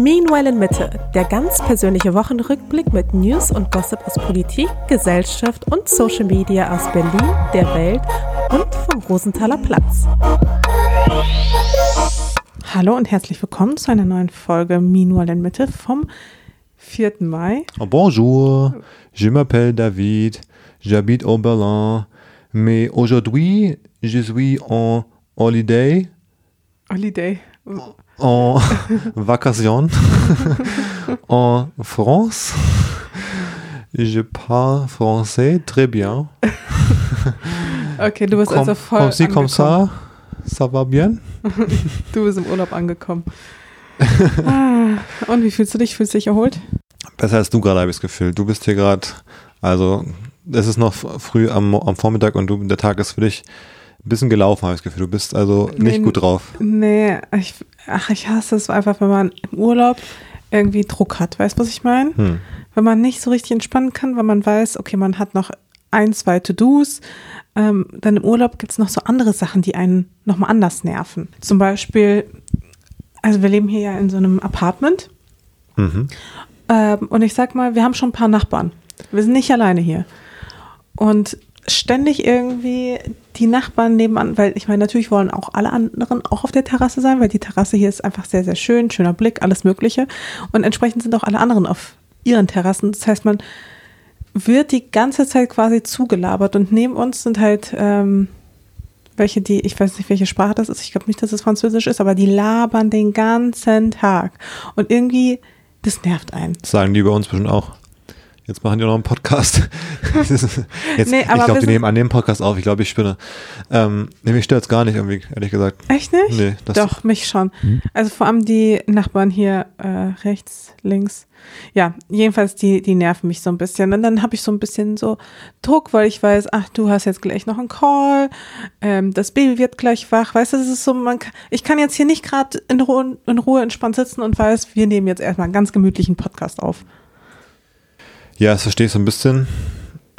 Meanwhile in Mitte, der ganz persönliche Wochenrückblick mit News und Gossip aus Politik, Gesellschaft und Social Media aus Berlin, der Welt und vom Rosenthaler Platz. Hallo und herzlich willkommen zu einer neuen Folge Meanwhile in Mitte vom 4. Mai. Oh, bonjour, je m'appelle David, j'habite au Berlin, mais aujourd'hui je suis en holiday. Holiday. En vacation en France. Je parle français très bien. Okay, du bist Comme, also voll comme comme angekommen. ça, ça va bien. Du bist im Urlaub angekommen. ah, und wie fühlst du dich? Fühlst du dich erholt? Besser als du gerade, habe ich das Gefühl. Du bist hier gerade, also es ist noch früh am, am Vormittag und du, der Tag ist für dich ein bisschen gelaufen, habe ich das Gefühl. Du bist also nicht Nee, gut drauf. Nee, ich, ach, ich hasse es einfach, wenn man im Urlaub irgendwie Druck hat. Weißt du, was ich meine? Hm. Wenn man nicht so richtig entspannen kann, weil man weiß, okay, man hat noch ein, zwei To-Dos. Ähm, dann im Urlaub gibt es noch so andere Sachen, die einen nochmal anders nerven. Zum Beispiel, also wir leben hier ja in so einem Apartment. Mhm. Ähm, und ich sag mal, wir haben schon ein paar Nachbarn. Wir sind nicht alleine hier. Und ständig irgendwie die Nachbarn nebenan, weil ich meine, natürlich wollen auch alle anderen auch auf der Terrasse sein, weil die Terrasse hier ist einfach sehr, sehr schön, schöner Blick, alles Mögliche. Und entsprechend sind auch alle anderen auf ihren Terrassen. Das heißt, man wird die ganze Zeit quasi zugelabert und neben uns sind halt ähm, welche, die, ich weiß nicht, welche Sprache das ist, ich glaube nicht, dass es Französisch ist, aber die labern den ganzen Tag. Und irgendwie, das nervt einen. Das sagen die bei uns bestimmt auch. Jetzt machen die noch einen Podcast. Jetzt, Nee, ich glaube, die nehmen an dem Podcast auf. Ich glaube, ich spinne. Ähm, nee, mich stört es gar nicht irgendwie, ehrlich gesagt. Echt nicht? Nee, das- Doch, mich schon. Also vor allem die Nachbarn hier äh, rechts, links. Ja, jedenfalls die, die nerven mich so ein bisschen. Und dann habe ich so ein bisschen so Druck, weil ich weiß, ach, du hast jetzt gleich noch einen Call, ähm, das Baby wird gleich wach. Weißt du, das ist so, man kann, ich kann jetzt hier nicht gerade in Ruhe, in Ruhe entspannt sitzen und weiß, wir nehmen jetzt erstmal einen ganz gemütlichen Podcast auf. Ja, das verstehe ich so ein bisschen.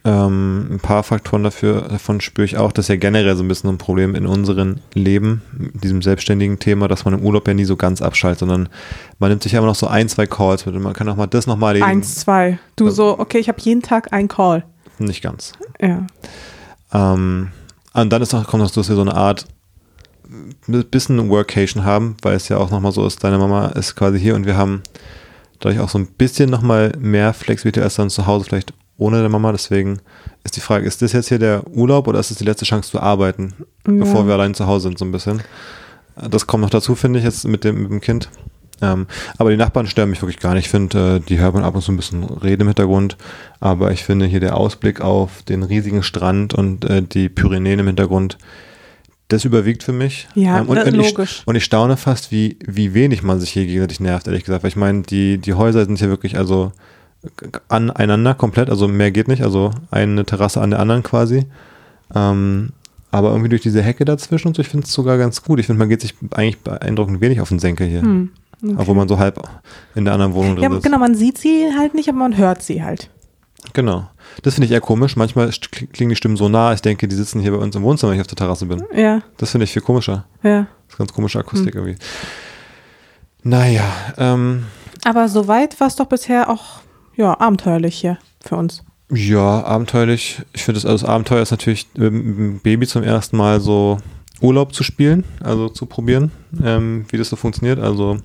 Ähm, ein paar Faktoren dafür, davon spüre ich auch. Das ist ja generell so ein bisschen ein Problem in unserem Leben, diesem selbstständigen Thema, dass man im Urlaub ja nie so ganz abschaltet, sondern man nimmt sich ja immer noch so ein, zwei Calls mit und man kann auch mal das nochmal erledigen. Eins, zwei. Du so, okay, ich habe jeden Tag einen Call. Nicht ganz. Ja. Ähm, und dann ist noch, kommt noch, dass wir so eine Art ein bisschen Workation haben, weil es ja auch nochmal so ist, deine Mama ist quasi hier und wir haben dadurch auch so ein bisschen nochmal mehr Flexibilität als dann zu Hause vielleicht ohne deine Mama. Deswegen ist die Frage, ist das jetzt hier der Urlaub oder ist es die letzte Chance zu arbeiten, bevor wir allein zu Hause sind so ein bisschen? Das kommt noch dazu, finde ich, jetzt mit dem, mit dem Kind. Ähm, aber die Nachbarn stören mich wirklich gar nicht. Ich finde, äh, die hört man ab und zu ein bisschen Reden im Hintergrund. Aber ich finde hier der Ausblick auf den riesigen Strand und äh, die Pyrenäen im Hintergrund, das überwiegt für mich. Ja, ähm, und, das- und, logisch. ich, und ich staune fast, wie, wie wenig man sich hier gegenseitig nervt, ehrlich gesagt. Weil ich meine, die, die Häuser sind hier wirklich also aneinander komplett, also mehr geht nicht, also eine Terrasse an der anderen quasi. Ähm, aber irgendwie durch diese Hecke dazwischen und so, ich finde es sogar ganz gut. Ich finde, man geht sich eigentlich beeindruckend wenig auf den Senkel hier. Hm, okay. Obwohl man so halb in der anderen Wohnung drin Ja, sitzt. genau, man sieht sie halt nicht, aber man hört sie halt. Genau. Das finde ich eher komisch. Manchmal klingen die Stimmen so nah, ich denke, die sitzen hier bei uns im Wohnzimmer, wenn ich auf der Terrasse bin. Ja, Das finde ich viel komischer. ja. Das ist ganz komische Hm. Akustik irgendwie. Naja, ähm, Aber soweit war es doch bisher auch ja, abenteuerlich hier für uns. ja, abenteuerlich. Ich finde, das, also das Abenteuer ist natürlich, mit dem Baby zum ersten Mal so Urlaub zu spielen, also zu probieren, ähm, wie das so funktioniert. Also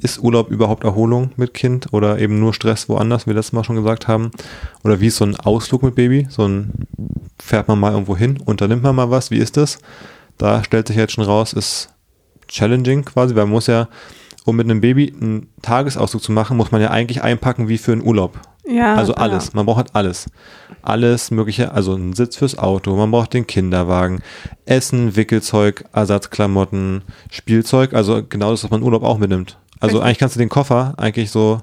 ist Urlaub überhaupt Erholung mit Kind oder eben nur Stress woanders, wie wir letztes Mal schon gesagt haben? Oder wie ist so ein Ausflug mit Baby? So ein fährt man mal irgendwo hin, unternimmt man mal was, wie ist das? Da stellt sich jetzt schon raus, ist challenging quasi, weil man muss ja, um mit einem Baby einen Tagesausflug zu machen, muss man ja eigentlich einpacken wie für einen Urlaub. Ja, Also alles. Man braucht halt alles. Alles mögliche, also einen Sitz fürs Auto, man braucht den Kinderwagen, Essen, Wickelzeug, Ersatzklamotten, Spielzeug, also genau das, was man Urlaub auch mitnimmt. Also Richtig. eigentlich kannst du den Koffer eigentlich so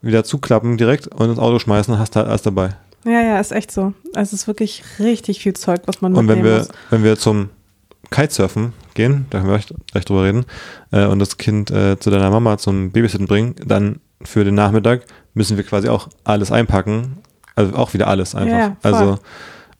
wieder zuklappen direkt und ins Auto schmeißen und hast halt alles dabei. Ja, ja, ist echt so. Also es ist wirklich richtig viel Zeug, was man Und wenn mitnehmen wir, muss. wenn wir zum Kitesurfen gehen, da können wir gleich, gleich drüber reden, äh, und das Kind äh, zu deiner Mama zum Babysitten bringen, dann für den Nachmittag müssen wir quasi auch alles einpacken. Also auch wieder alles einfach. Ja, voll. also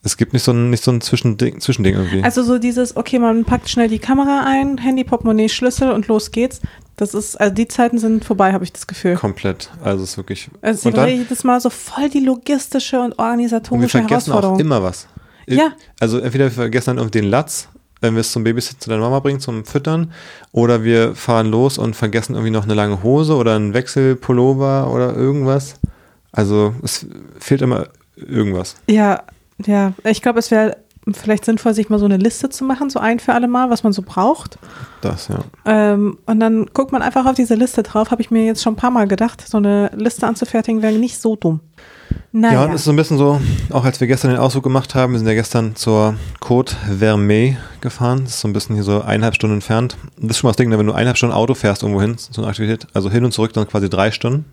es gibt nicht so ein, nicht so ein Zwischending, Zwischending irgendwie. Also so dieses, okay, man packt schnell die Kamera ein, Handy, Portemonnaie, Schlüssel und los geht's. Das ist, also die Zeiten sind vorbei, habe ich das Gefühl. Komplett. Also es ist wirklich. Es und ist dann, jedes Mal so voll die logistische und und wir organisatorische vergessen auch Herausforderung. immer was. Ja. Also entweder wir vergessen dann irgendwie den Latz, wenn wir es zum Babysit zu deiner Mama bringen, zum Füttern, oder wir fahren los und vergessen irgendwie noch eine lange Hose oder einen Wechselpullover oder irgendwas. Also es fehlt immer irgendwas. Ja, ja. Ich glaube, es wäre vielleicht sinnvoll, sich mal so eine Liste zu machen, so ein für alle Mal, was man so braucht. Das, ja. Ähm, und dann guckt man einfach auf diese Liste drauf. Habe ich mir jetzt schon ein paar Mal gedacht. So eine Liste anzufertigen wäre nicht so dumm. Naja. Ja, und es ist so ein bisschen so, auch als wir gestern den Ausflug gemacht haben, wir sind ja gestern zur Côte Vermeille gefahren. Das ist so ein bisschen hier so eineinhalb Stunden entfernt. Das ist schon mal das Ding, ne, wenn du eineinhalb Stunden Auto fährst irgendwo hin, so eine Aktivität, also hin und zurück dann quasi drei Stunden,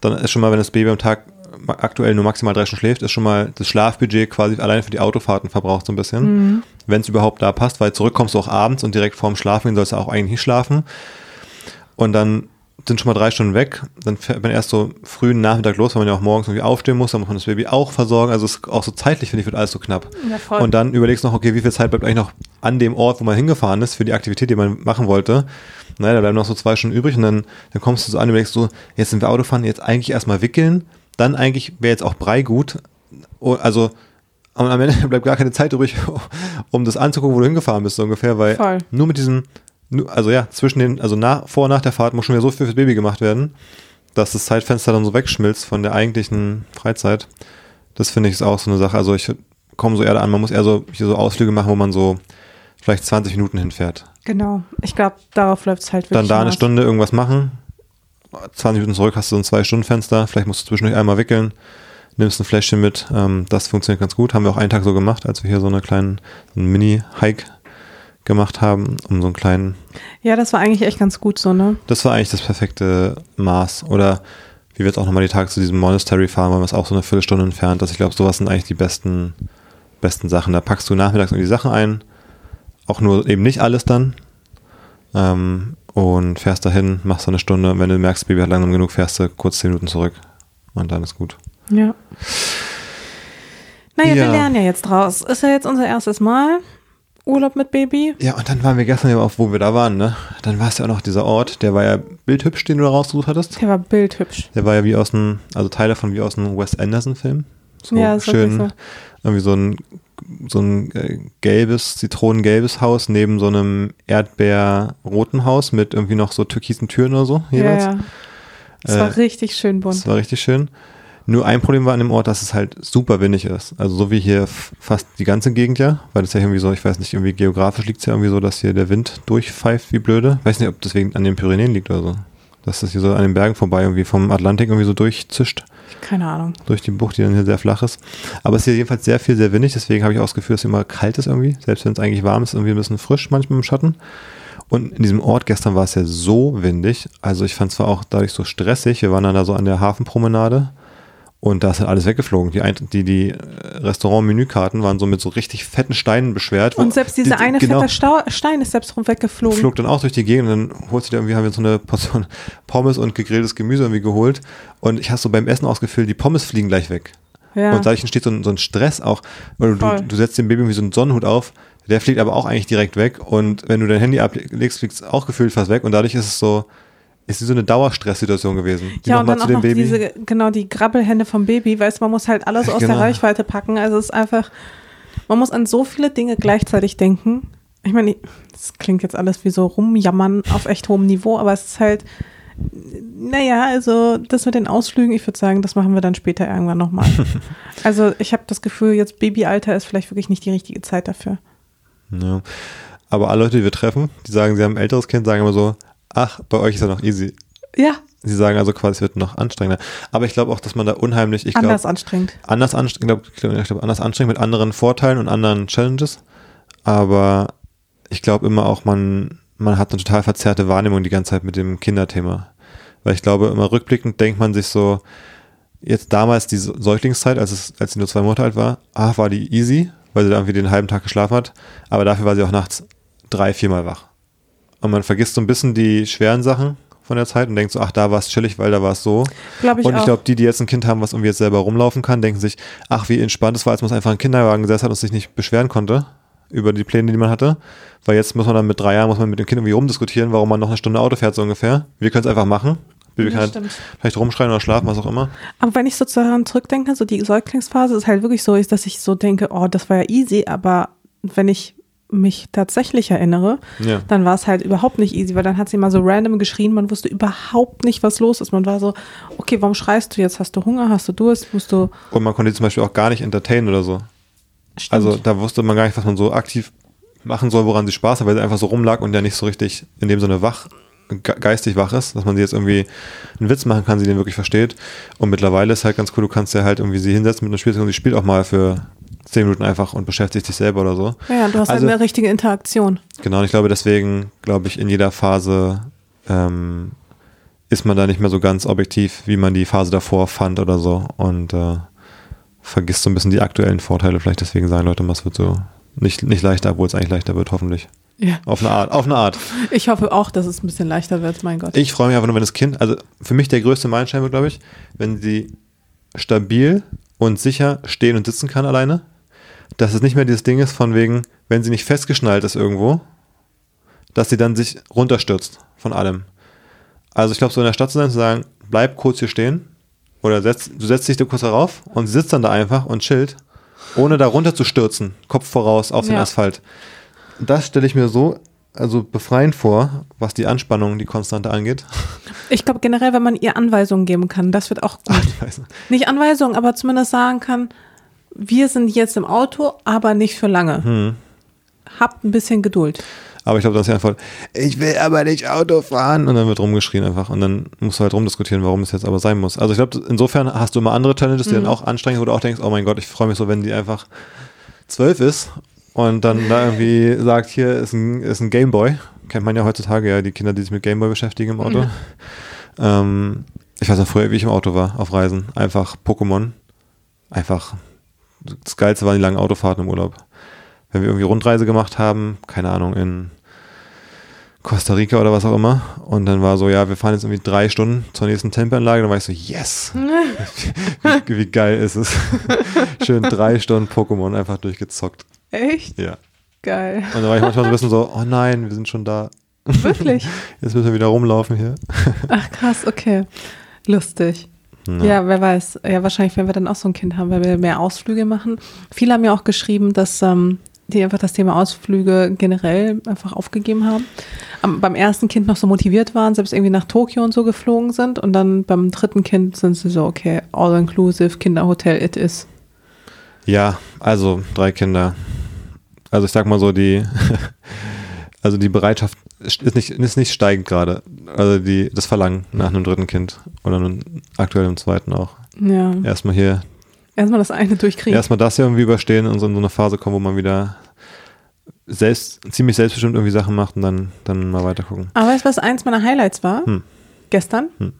dann ist schon mal, wenn das Baby am Tag aktuell nur maximal drei Stunden schläft, ist schon mal das Schlafbudget quasi allein für die Autofahrten verbraucht so ein bisschen. Wenn es überhaupt da passt, weil zurück kommst du auch abends und direkt vorm Schlafen sollst du auch eigentlich nicht schlafen. Und dann sind schon mal drei Stunden weg. Dann fährt man erst so frühen Nachmittag los, weil man ja auch morgens irgendwie aufstehen muss. Dann muss man das Baby auch versorgen. Also es ist auch so zeitlich, finde ich, wird alles so knapp. Ja. Und dann überlegst du noch, okay, wie viel Zeit bleibt eigentlich noch an dem Ort, wo man hingefahren ist, für die Aktivität, die man machen wollte. Naja, da bleiben noch so zwei Stunden übrig und dann, dann kommst du so an und überlegst so, jetzt sind wir Autofahren, jetzt eigentlich erstmal wickeln. Dann eigentlich wäre jetzt auch Brei gut. Oh, Also am Ende bleibt gar keine Zeit übrig, um das anzugucken, wo du hingefahren bist, so ungefähr, weil Voll. nur mit diesem, also ja, zwischen den, also nach, vor und nach der Fahrt muss schon wieder so viel fürs Baby gemacht werden, dass das Zeitfenster dann so wegschmilzt von der eigentlichen Freizeit. Das finde ich ist auch so eine Sache. Also ich komme so eher an, man muss eher so hier so Ausflüge machen, wo man so vielleicht 20 Minuten hinfährt. Genau. Ich glaube, darauf läuft es halt wirklich. Dann da eine. Stunde irgendwas machen, 20 Minuten zurück hast du so ein Zwei-Stunden-Fenster, vielleicht musst du zwischendurch einmal wickeln, nimmst ein Fläschchen mit, ähm, das funktioniert ganz gut. Haben wir auch einen Tag so gemacht, als wir hier so eine kleinen so einen Mini-Hike gemacht haben, um so einen kleinen, Ja, das war eigentlich echt ganz gut so, ne? das war eigentlich das perfekte Maß. Oder wie wir jetzt auch nochmal die Tage zu diesem Monastery fahren, weil wir es auch so eine Viertelstunde entfernt. Also ich glaube, sowas sind eigentlich die besten, besten Sachen. Da packst du nachmittags nur die Sachen ein, auch nur eben nicht alles dann. Ähm, und fährst dahin, machst da eine Stunde und wenn du merkst, Baby hat langsam genug, fährst du kurz zehn Minuten zurück und dann ist gut. Ja. Naja, wir Ja. lernen ja jetzt draus. Ist ja jetzt unser erstes Mal. Urlaub mit Baby. Ja, und dann waren wir gestern ja auch, wo wir da waren, ne? Dann war es ja auch noch dieser Ort, der war ja bildhübsch, den du da rausgesucht hattest. Der war bildhübsch. Der war ja wie aus einem, also Teile von wie aus einem Wes Anderson-Film. So Ja, schön, irgendwie so ein, so ein äh, gelbes, zitronengelbes Haus neben so einem erdbeerroten Haus mit irgendwie noch so türkisen Türen oder so Ja, jeweils. ja. Es Äh, war richtig schön bunt. Das war richtig schön. Nur ein Problem war an dem Ort, dass es halt super windig ist. Also so wie hier fast die ganze Gegend ja, weil das ja irgendwie so, ich weiß nicht, irgendwie geografisch liegt es ja irgendwie so, dass hier der Wind durchpfeift wie blöde. Weiß nicht, ob deswegen an den Pyrenäen liegt oder so. Dass das hier so an den Bergen vorbei irgendwie vom Atlantik irgendwie so durchzischt, Keine Ahnung. durch die Bucht, die dann hier sehr flach ist. Aber es ist hier jedenfalls sehr viel, sehr windig, deswegen habe ich auch das Gefühl, dass es immer kalt ist irgendwie. Selbst wenn es eigentlich warm ist, irgendwie ein bisschen frisch manchmal im Schatten. Und in diesem Ort gestern war es ja so windig. Also ich fand es zwar auch dadurch so stressig. Wir waren dann da so an der Hafenpromenade und da ist halt alles weggeflogen. Die, die, die äh, Restaurant-Menükarten waren so mit so richtig fetten Steinen beschwert. Und selbst dieser die, eine genau, fette Stau Stein ist selbst rum weggeflogen. flog dann auch durch die Gegend und dann holst du dir irgendwie, haben wir so eine Portion Pommes und gegrilltes Gemüse irgendwie geholt. Und ich habe so beim Essen ausgefüllt, die Pommes fliegen gleich weg. ja. Und dadurch entsteht so ein, so ein Stress auch, weil du, du setzt dem Baby irgendwie so einen Sonnenhut auf, der fliegt aber auch eigentlich direkt weg und wenn du dein Handy ablegst, fliegt es auch gefühlt fast weg und dadurch ist es so, ist so eine Dauerstresssituation gewesen. Ja, und dann auch noch Baby. diese, genau, die Grabbelhände vom Baby, weißt man muss halt alles aus Genau. der Reichweite packen. Also es ist einfach, man muss an so viele Dinge gleichzeitig denken. Ich meine, das klingt jetzt alles wie so rumjammern auf echt hohem Niveau, aber es ist halt, naja, also das mit den Ausflügen, ich würde sagen, das machen wir dann später irgendwann nochmal. also ich habe das Gefühl, jetzt Babyalter ist vielleicht wirklich nicht die richtige Zeit dafür. ja. Aber alle Leute, die wir treffen, die sagen, sie haben ein älteres Kind, sagen immer so, ach, bei euch ist ja noch easy. Ja, Sie sagen also quasi, es wird noch anstrengender. Aber ich glaube auch, dass man da unheimlich, ich anders glaube, anstrengend. anders anstrengend, ich glaube, ich glaub, anders anstrengend mit anderen Vorteilen und anderen Challenges. Aber ich glaube immer auch, man, man hat eine total verzerrte Wahrnehmung die ganze Zeit mit dem Kinderthema. Weil ich glaube, immer rückblickend denkt man sich so, jetzt damals die Säuglingszeit, als, es, als sie nur zwei Monate alt war, ah, war die easy, weil sie da irgendwie den halben Tag geschlafen hat. Aber dafür war sie auch nachts drei, viermal wach. Und man vergisst so ein bisschen die schweren Sachen von der Zeit und denkt so, ach, da war es chillig, weil da war es so. Glaube ich und ich glaube, die, die jetzt ein Kind haben, was irgendwie jetzt selber rumlaufen kann, denken sich, ach, wie entspannt es war, als man einfach einen Kinderwagen gesetzt hat und sich nicht beschweren konnte. über die Pläne, die man hatte. Weil jetzt muss man dann mit drei Jahren, muss man mit dem Kind irgendwie rumdiskutieren, warum man noch eine Stunde Auto fährt, so ungefähr. Wir können es einfach machen. Wir Ja, können halt stimmt. vielleicht rumschreien oder schlafen, was auch immer. Aber wenn ich so daran zurückdenke, so die Säuglingsphase ist halt wirklich so, ist, dass ich so denke, oh, das war ja easy, aber wenn ich mich tatsächlich erinnere, Ja. dann war es halt überhaupt nicht easy, weil dann hat sie mal so random geschrien, man wusste überhaupt nicht, was los ist. Man war so, okay, warum schreist du jetzt? Hast du Hunger? Hast du Durst? Musst du. Und man konnte die zum Beispiel auch gar nicht entertainen oder so. Stimmt. Also da wusste man gar nicht, was man so aktiv machen soll, woran sie Spaß hat, weil sie einfach so rumlag und ja nicht so richtig in dem Sinne wach, ge geistig wach ist, dass man sie jetzt irgendwie einen Witz machen kann, sie den wirklich versteht. Und mittlerweile ist halt ganz cool, du kannst ja halt irgendwie sie hinsetzen mit einer Spielzeug und sie spielt auch mal für zehn Minuten einfach und beschäftigt sich selber oder so. ja, du hast also- halt eine richtige Interaktion. Genau, und ich glaube deswegen, glaube ich, in jeder Phase ähm, ist man da nicht mehr so ganz objektiv, wie man die Phase davor fand oder so und äh, vergisst so ein bisschen die aktuellen Vorteile. Vielleicht deswegen sagen Leute, es wird so nicht, nicht leichter, obwohl es eigentlich leichter wird, hoffentlich. Ja. Auf eine Art, auf eine Art. Ich hoffe auch, dass es ein bisschen leichter wird, mein Gott. Ich freue mich einfach nur, wenn das Kind, also für mich der größte Meilenstein wird, glaube ich, wenn sie stabil und sicher stehen und sitzen kann alleine. Dass es nicht mehr dieses Ding ist von wegen, wenn sie nicht festgeschnallt ist irgendwo, dass sie dann sich runterstürzt von allem. Also ich glaube, so in der Stadt zu sein, zu sagen, bleib kurz hier stehen oder setz, du setzt dich da kurz darauf und sie sitzt dann da einfach und chillt, ohne da runter zu stürzen, Kopf voraus auf den Ja. Asphalt. Das stelle ich mir so also befreiend vor, was die Anspannung, die Konstante angeht. Ich glaube generell, wenn man ihr Anweisungen geben kann, das wird auch gut. Nicht. Nicht Anweisungen, aber zumindest sagen kann, wir sind jetzt im Auto, aber nicht für lange. Hm. Habt ein bisschen Geduld. Aber ich glaube, das ist ja einfach, ich will aber nicht Auto fahren. Und dann wird rumgeschrien einfach. Und dann musst du halt rumdiskutieren, warum es jetzt aber sein muss. Also ich glaube, insofern hast du immer andere Challenges, die dann auch anstrengend, wo du auch denkst, oh mein Gott, ich freue mich so, wenn die einfach zwölf ist und dann da irgendwie sagt, hier ist ein, ist ein Gameboy. Kennt man ja heutzutage ja, die Kinder, die sich mit Gameboy beschäftigen im Auto. Ähm, ich weiß noch früher, wie ich im Auto war, auf Reisen. Einfach Pokémon. Einfach das Geilste waren die langen Autofahrten im Urlaub. Wenn wir irgendwie Rundreise gemacht haben, keine Ahnung, in Costa Rica oder was auch immer. Und dann war so, ja, wir fahren jetzt irgendwie drei Stunden zur nächsten Tempelanlage. Dann war ich so, yes! wie, wie geil ist es? Schön drei Stunden Pokémon einfach durchgezockt. Echt? Ja. Geil. Und dann war ich manchmal so ein bisschen so, oh nein, wir sind schon da. Wirklich? Jetzt müssen wir wieder rumlaufen hier. Ach krass, okay. Lustig. Ja. Ja, wer weiß. Ja, wahrscheinlich, wenn wir dann auch so ein Kind haben, weil wir mehr Ausflüge machen. Viele haben ja auch geschrieben, dass ähm, die einfach das Thema Ausflüge generell einfach aufgegeben haben. Am, beim ersten Kind noch so motiviert waren, selbst irgendwie nach Tokio und so geflogen sind. Und dann beim dritten Kind sind sie so, okay, all inclusive, Kinderhotel, it is. Ja, also drei Kinder. Also ich sag mal so, die, also die Bereitschaft ist nicht, ist nicht steigend gerade. Also die, das Verlangen nach einem dritten Kind oder nun aktuell im zweiten auch. Ja. Erstmal hier, Erstmal das eine durchkriegen. erstmal das hier irgendwie überstehen und so in so eine Phase kommen, wo man wieder selbst, ziemlich selbstbestimmt irgendwie Sachen macht und dann, dann mal weiter gucken. Aber weißt du, was eins meiner Highlights war? Hm. Gestern? Hm.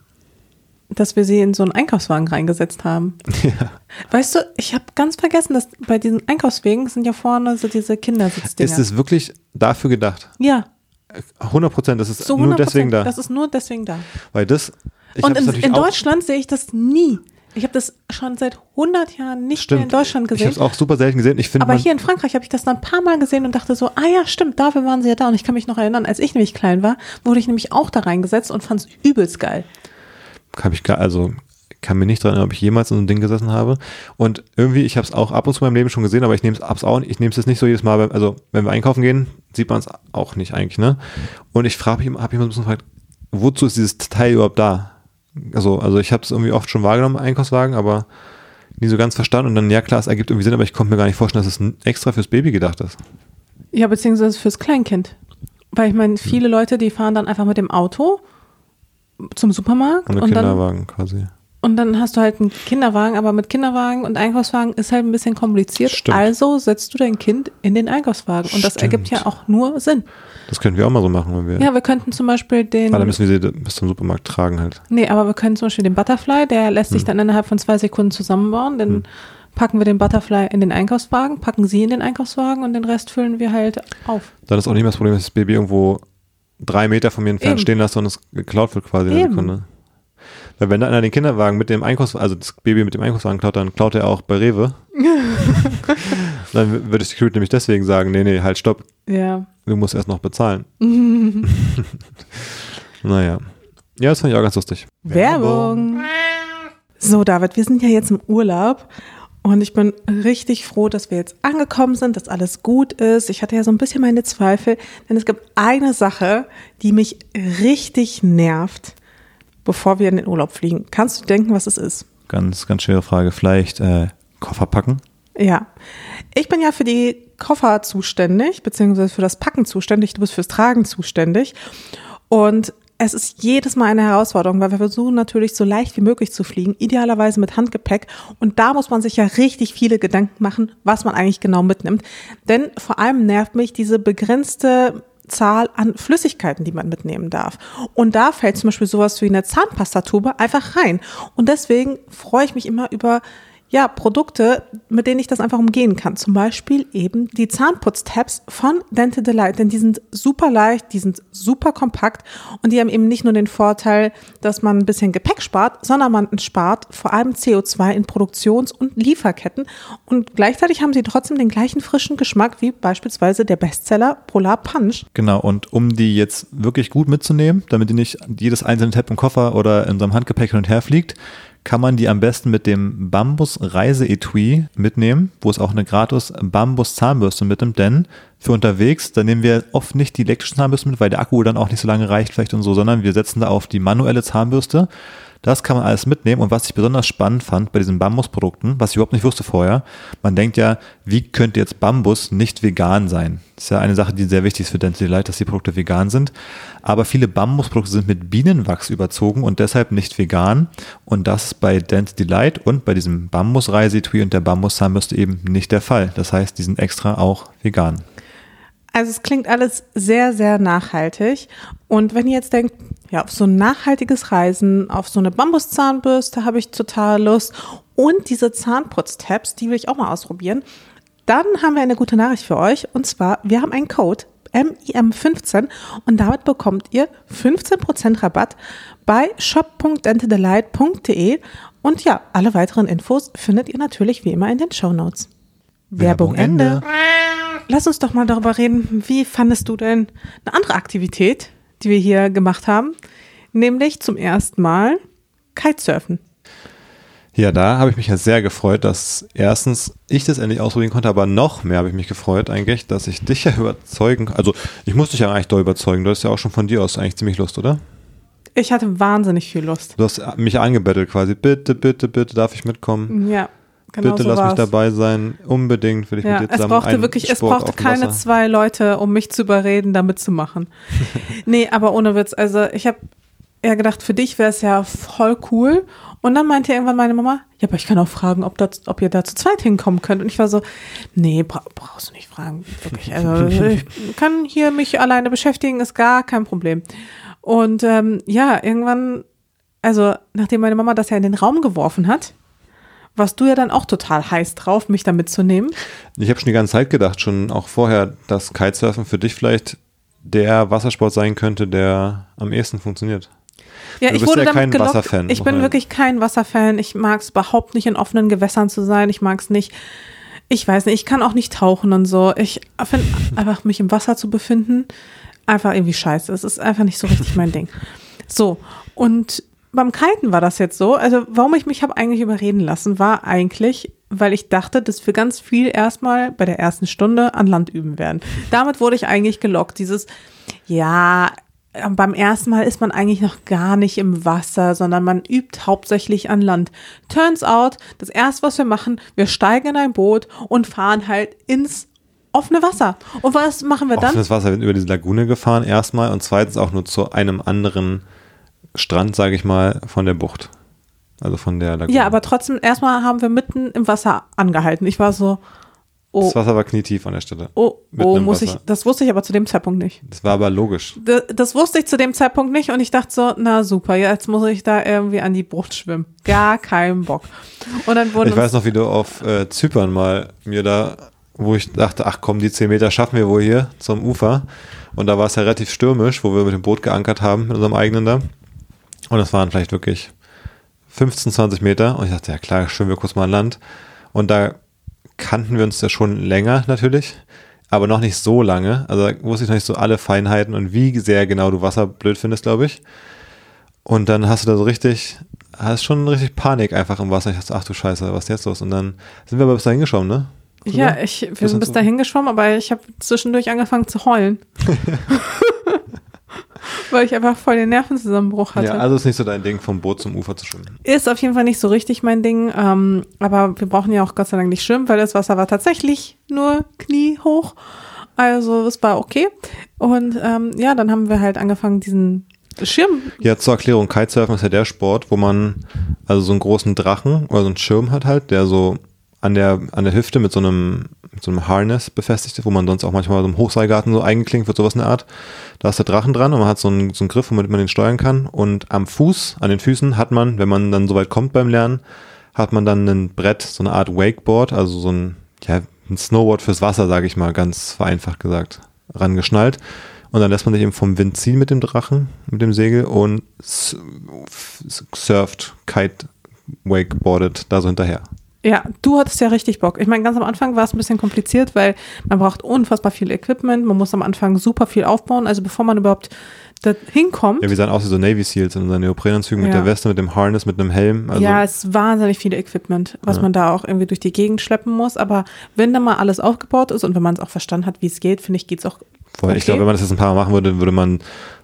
Dass wir sie in so einen Einkaufswagen reingesetzt haben. Ja. Weißt du, ich habe ganz vergessen, dass bei diesen Einkaufswegen sind ja vorne so diese Kindersitzdinger. Ist es wirklich dafür gedacht? ja, 100 Prozent, das ist so nur 100%. deswegen da. Das ist nur deswegen da. Weil das, Und in, in Deutschland sehe ich das nie. Ich habe das schon seit 100 Jahren nicht mehr in Deutschland Ich habe gesehen. es auch super selten gesehen. Ich finde, Aber hier in Frankreich habe ich das dann ein paar Mal gesehen und dachte so, ah ja, stimmt, dafür waren sie ja da. Und ich kann mich noch erinnern, als ich nämlich klein war, wurde ich nämlich auch da reingesetzt und fand es übelst geil. Habe ich gar, also kann mir nicht dran erinnern, ob ich jemals in so einem Ding gesessen habe. Und irgendwie, ich habe es auch ab und zu in meinem Leben schon gesehen, aber ich nehme es auch, ich nehme es jetzt nicht so jedes Mal, beim- also wenn wir einkaufen gehen, sieht man es auch nicht eigentlich, ne? Und ich frage mich, habe ich mal bisschen gefragt, wozu ist dieses Teil überhaupt da? Also, also ich habe es irgendwie oft schon wahrgenommen Einkaufswagen, aber nie so ganz verstanden. Und dann, ja klar, es ergibt irgendwie Sinn, aber ich konnte mir gar nicht vorstellen, dass es extra fürs Baby gedacht ist. Ja, beziehungsweise fürs Kleinkind. Weil ich meine, viele Leute, die fahren dann einfach mit dem Auto zum Supermarkt Und ein und dann, Kinderwagen quasi. und dann hast du halt einen Kinderwagen, aber mit Kinderwagen und Einkaufswagen ist halt ein bisschen kompliziert. Stimmt. Also setzt du dein Kind in den Einkaufswagen und das Stimmt. ergibt ja auch nur Sinn. Das könnten wir auch mal so machen, wenn wir. Ja, wir könnten zum Beispiel den. Aber dann müssen wir sie bis zum Supermarkt tragen halt. Nee, aber wir können zum Beispiel den Butterfly, der lässt Hm. sich dann innerhalb von zwei Sekunden zusammenbauen. Dann packen wir den Butterfly in den Einkaufswagen, packen sie in den Einkaufswagen und den Rest füllen wir halt auf. Dann ist auch nicht mehr das Problem, dass das Baby irgendwo drei Meter von mir entfernt Eben. stehen lasse und es geklaut wird quasi in einer. Sekunde. Weil wenn da einer den Kinderwagen mit dem Einkaufswagen, also das Baby mit dem Einkaufswagen klaut, dann klaut er auch bei Rewe. Dann würde Security nämlich deswegen sagen, nee, nee, halt, stopp. Ja. Du musst erst noch bezahlen. naja. Ja, das fand ich auch ganz lustig. Werbung. So, David, wir sind ja jetzt im Urlaub und ich bin richtig froh, dass wir jetzt angekommen sind, dass alles gut ist. Ich hatte ja so ein bisschen meine Zweifel, denn es gibt eine Sache, die mich richtig nervt, bevor wir in den Urlaub fliegen. Kannst du denken, was es ist? Ganz, ganz schwere Frage. Vielleicht äh, Koffer packen? Ja. Ich bin ja für die Koffer zuständig, beziehungsweise für das Packen zuständig. Du bist fürs Tragen zuständig. Und es ist jedes Mal eine Herausforderung, weil wir versuchen natürlich so leicht wie möglich zu fliegen, idealerweise mit Handgepäck. Und da muss man sich ja richtig viele Gedanken machen, was man eigentlich genau mitnimmt. Denn vor allem nervt mich diese begrenzte Zahl an Flüssigkeiten, die man mitnehmen darf. Und da fällt zum Beispiel sowas wie eine Zahnpastatube einfach rein. Und deswegen freue ich mich immer über ja, Produkte, mit denen ich das einfach umgehen kann. Zum Beispiel eben die Zahnputztabs von Dental Delight, denn die sind super leicht, die sind super kompakt und die haben eben nicht nur den Vorteil, dass man ein bisschen Gepäck spart, sondern man spart vor allem CO2 in Produktions- und Lieferketten und gleichzeitig haben sie trotzdem den gleichen frischen Geschmack wie beispielsweise der Bestseller Polar Punch. Genau, und um die jetzt wirklich gut mitzunehmen, damit die nicht jedes einzelne Tab im Koffer oder in unserem Handgepäck hin und her fliegt, kann man die am besten mit dem Bambus Reise-Etui mitnehmen, wo es auch eine gratis Bambus Zahnbürste mitnimmt, denn für unterwegs, da nehmen wir oft nicht die elektrische Zahnbürste mit, weil der Akku dann auch nicht so lange reicht vielleicht und so, sondern wir setzen da auf die manuelle Zahnbürste das kann man alles mitnehmen. Und was ich besonders spannend fand bei diesen Bambusprodukten, was ich überhaupt nicht wusste vorher, man denkt ja, wie könnte jetzt Bambus nicht vegan sein? Das ist ja eine Sache, die sehr wichtig ist für Dental Delight, dass die Produkte vegan sind. Aber viele Bambusprodukte sind mit Bienenwachs überzogen und deshalb nicht vegan. Und das ist bei Dental Delight und bei diesem Bambus-Reisetui und der Bambus-Zahnbürste eben nicht der Fall. Das heißt, die sind extra auch vegan. Also es klingt alles sehr, sehr nachhaltig. Und wenn ihr jetzt denkt, ja, auf so ein nachhaltiges Reisen, auf so eine Bambuszahnbürste habe ich total Lust und diese Zahnputztabs, die will ich auch mal ausprobieren, dann haben wir eine gute Nachricht für euch. Und zwar, wir haben einen Code MIM15 und damit bekommt ihr 15% Rabatt bei shop.dentedelight.de und ja, alle weiteren Infos findet ihr natürlich wie immer in den Show Notes. Werbung, Werbung Ende. Ende. Lass uns doch mal darüber reden, wie fandest du denn eine andere Aktivität, die wir hier gemacht haben, nämlich zum ersten Mal Kitesurfen. Ja, da habe ich mich ja sehr gefreut, dass erstens ich das endlich ausprobieren konnte, aber noch mehr habe ich mich gefreut eigentlich, dass ich dich ja überzeugen, also ich musste dich ja eigentlich doll überzeugen, du hast ja auch schon von dir aus eigentlich ziemlich Lust, oder? Ich hatte wahnsinnig viel Lust. Du hast mich angebettelt quasi, bitte, bitte, bitte, darf ich mitkommen? Ja. Genau Bitte so lass war's. mich dabei sein, unbedingt will ich ja, mit dir zusammen. Es brauchte wirklich, es brauchte keine zwei Leute, um mich zu überreden, da mitzumachen. nee, aber ohne Witz, also ich habe ja gedacht, für dich wäre es ja voll cool. Und dann meinte irgendwann meine Mama, ja, aber ich kann auch fragen, ob, das, ob ihr da zu zweit hinkommen könnt. Und ich war so, nee, bra brauchst du nicht fragen, wirklich. Also ich kann hier mich alleine beschäftigen, ist gar kein Problem. Und ähm, ja, irgendwann, also nachdem meine Mama das ja in den Raum geworfen hat, warst du ja dann auch total heiß drauf, mich da mitzunehmen. Ich habe schon die ganze Zeit gedacht, schon auch vorher, dass Kitesurfen für dich vielleicht der Wassersport sein könnte, der am ehesten funktioniert. Ja, du ich wurde ja damit gelockt. Wasserfan, ich bin wirklich kein Wasserfan. Ich mag es überhaupt nicht in offenen Gewässern zu sein. Ich mag es nicht. Ich weiß nicht, ich kann auch nicht tauchen und so. Ich finde einfach mich im Wasser zu befinden einfach irgendwie scheiße. Es ist einfach nicht so richtig mein Ding. So, und beim Kiten war das jetzt so. Also, warum ich mich habe eigentlich überreden lassen, war eigentlich, weil ich dachte, dass wir ganz viel erstmal bei der ersten Stunde an Land üben werden. Damit wurde ich eigentlich gelockt. Dieses, ja, beim ersten Mal ist man eigentlich noch gar nicht im Wasser, sondern man übt hauptsächlich an Land. Turns out, das erste, was wir machen, wir steigen in ein Boot und fahren halt ins offene Wasser. Und was machen wir dann? Offenes Wasser, wir sind über diese Lagune gefahren erstmal und zweitens auch nur zu einem anderen Strand, sage ich mal, von der Bucht. Also von der Lagune. Ja, aber trotzdem, erstmal haben wir mitten im Wasser angehalten. Ich war so, oh. Das Wasser war knietief an der Stelle. Oh, oh muss ich, das wusste ich aber zu dem Zeitpunkt nicht. Das war aber logisch. Das, das, wusste ich zu dem Zeitpunkt nicht und ich dachte so, na super, jetzt muss ich da irgendwie an die Bucht schwimmen. Gar keinen Bock. Und dann wurden Ich weiß noch, wie du auf äh, Zypern mal mir da, wo ich dachte, ach komm, die 10 Meter schaffen wir wohl hier zum Ufer. Und da war es ja relativ stürmisch, wo wir mit dem Boot geankert haben, mit unserem eigenen da. Und das waren vielleicht wirklich 15, 20 Meter. Und ich dachte, ja klar, schwimmen wir kurz mal an Land. Und da kannten wir uns ja schon länger natürlich, aber noch nicht so lange. Also da wusste ich noch nicht so alle Feinheiten und wie sehr genau du Wasser blöd findest, glaube ich. Und dann hast du da so richtig, hast schon richtig Panik einfach im Wasser. Ich dachte, ach du Scheiße, was ist jetzt los? Und dann sind wir aber bis dahin geschwommen, ne? Ja, ich, wir sind bis dahin geschwommen, aber ich habe zwischendurch angefangen zu heulen. Weil ich einfach voll den Nervenzusammenbruch hatte. Ja, also ist nicht so dein Ding, vom Boot zum Ufer zu schwimmen. Ist auf jeden Fall nicht so richtig mein Ding, ähm, aber wir brauchen ja auch Gott sei Dank nicht schwimmen, weil das Wasser war tatsächlich nur kniehoch. Also es war okay. Und ähm, ja, dann haben wir halt angefangen, diesen Schirm. Ja, zur Erklärung, Kitesurfen ist ja der Sport, wo man also so einen großen Drachen oder so einen Schirm hat halt, der so an der, an der Hüfte mit so einem, mit so einem Harness befestigt wo man sonst auch manchmal so im Hochseilgarten so eingeklinkt wird, sowas in der Art. Da ist der Drachen dran und man hat so einen, so einen Griff, womit man den steuern kann. Und am Fuß, an den Füßen hat man, wenn man dann soweit kommt beim Lernen, hat man dann ein Brett, so eine Art Wakeboard, also so ein, ja, ein Snowboard fürs Wasser, sage ich mal, ganz vereinfacht gesagt, rangeschnallt. Und dann lässt man sich eben vom Wind ziehen mit dem Drachen, mit dem Segel und surft, kite, wakeboardet da so hinterher. Ja, du hattest ja richtig Bock. Ich meine, ganz am Anfang war es ein bisschen kompliziert, weil man braucht unfassbar viel Equipment. Man muss am Anfang super viel aufbauen. Also bevor man überhaupt da hinkommt. Ja, wir sahen aus wie so Navy Seals in unseren Neoprenanzügen mit Ja. der Weste, mit dem Harness, mit einem Helm. Also, ja, es ist wahnsinnig viel Equipment, was Ja. man da auch irgendwie durch die Gegend schleppen muss. Aber wenn da mal alles aufgebaut ist und wenn man es auch verstanden hat, wie es geht, finde ich, geht es auch. voll. Ich okay. glaube, wenn man das jetzt ein paar Mal machen würde, würde man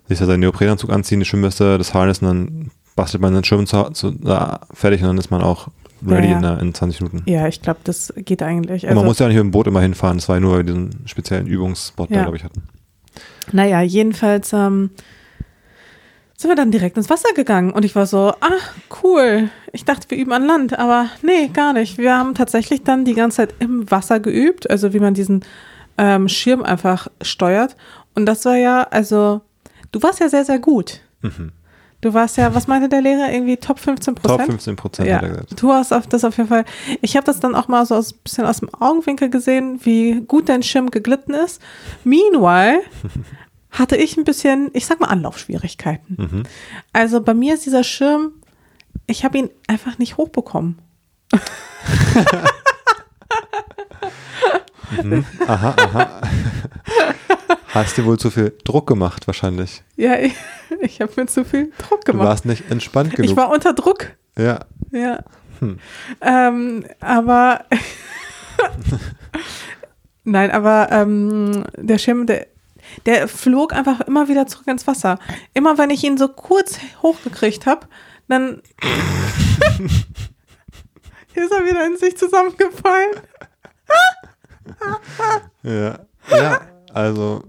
sich da seinen Neoprenanzug anziehen, die Schwimmweste, das Harness und dann bastelt man den Schirm zu, zu, da, fertig und dann ist man auch ready Ja. In, in 20 Minuten. Ja, ich glaube, das geht eigentlich. Also, man muss ja nicht mit dem Boot immer hinfahren, das war ja nur, weil wir diesen speziellen Übungsspot da, Ja. glaube ich, hatten. naja, jedenfalls ähm, sind wir dann direkt ins Wasser gegangen und ich war so, ah, cool. Ich dachte, wir üben an Land, aber nee, gar nicht. Wir haben tatsächlich dann die ganze Zeit im Wasser geübt, also wie man diesen ähm, Schirm einfach steuert. Und das war ja, also, du warst ja sehr, sehr gut. Mhm. Du warst ja, was meinte der Lehrer, irgendwie Top 15 Prozent? Top 15 Prozent Ja, hat er gesagt. du hast auf das auf jeden Fall. Ich habe das dann auch mal so aus, bisschen aus dem Augenwinkel gesehen, wie gut dein Schirm geglitten ist. Meanwhile hatte ich ein bisschen, ich sag mal, Anlaufschwierigkeiten. Mhm. Also bei mir ist dieser Schirm, ich habe ihn einfach nicht hochbekommen. Mhm. Aha, aha. Hast dir wohl zu viel Druck gemacht, wahrscheinlich. Ja, ich, ich habe mir zu viel Druck Du gemacht. warst nicht entspannt genug. Ich war unter Druck. ja. Ja. Hm. Ähm, aber nein, aber ähm, der Schirm, der, der flog einfach immer wieder zurück ins Wasser. Immer wenn ich ihn so kurz hochgekriegt habe, dann ist er wieder in sich zusammengefallen. Ja. Ja, also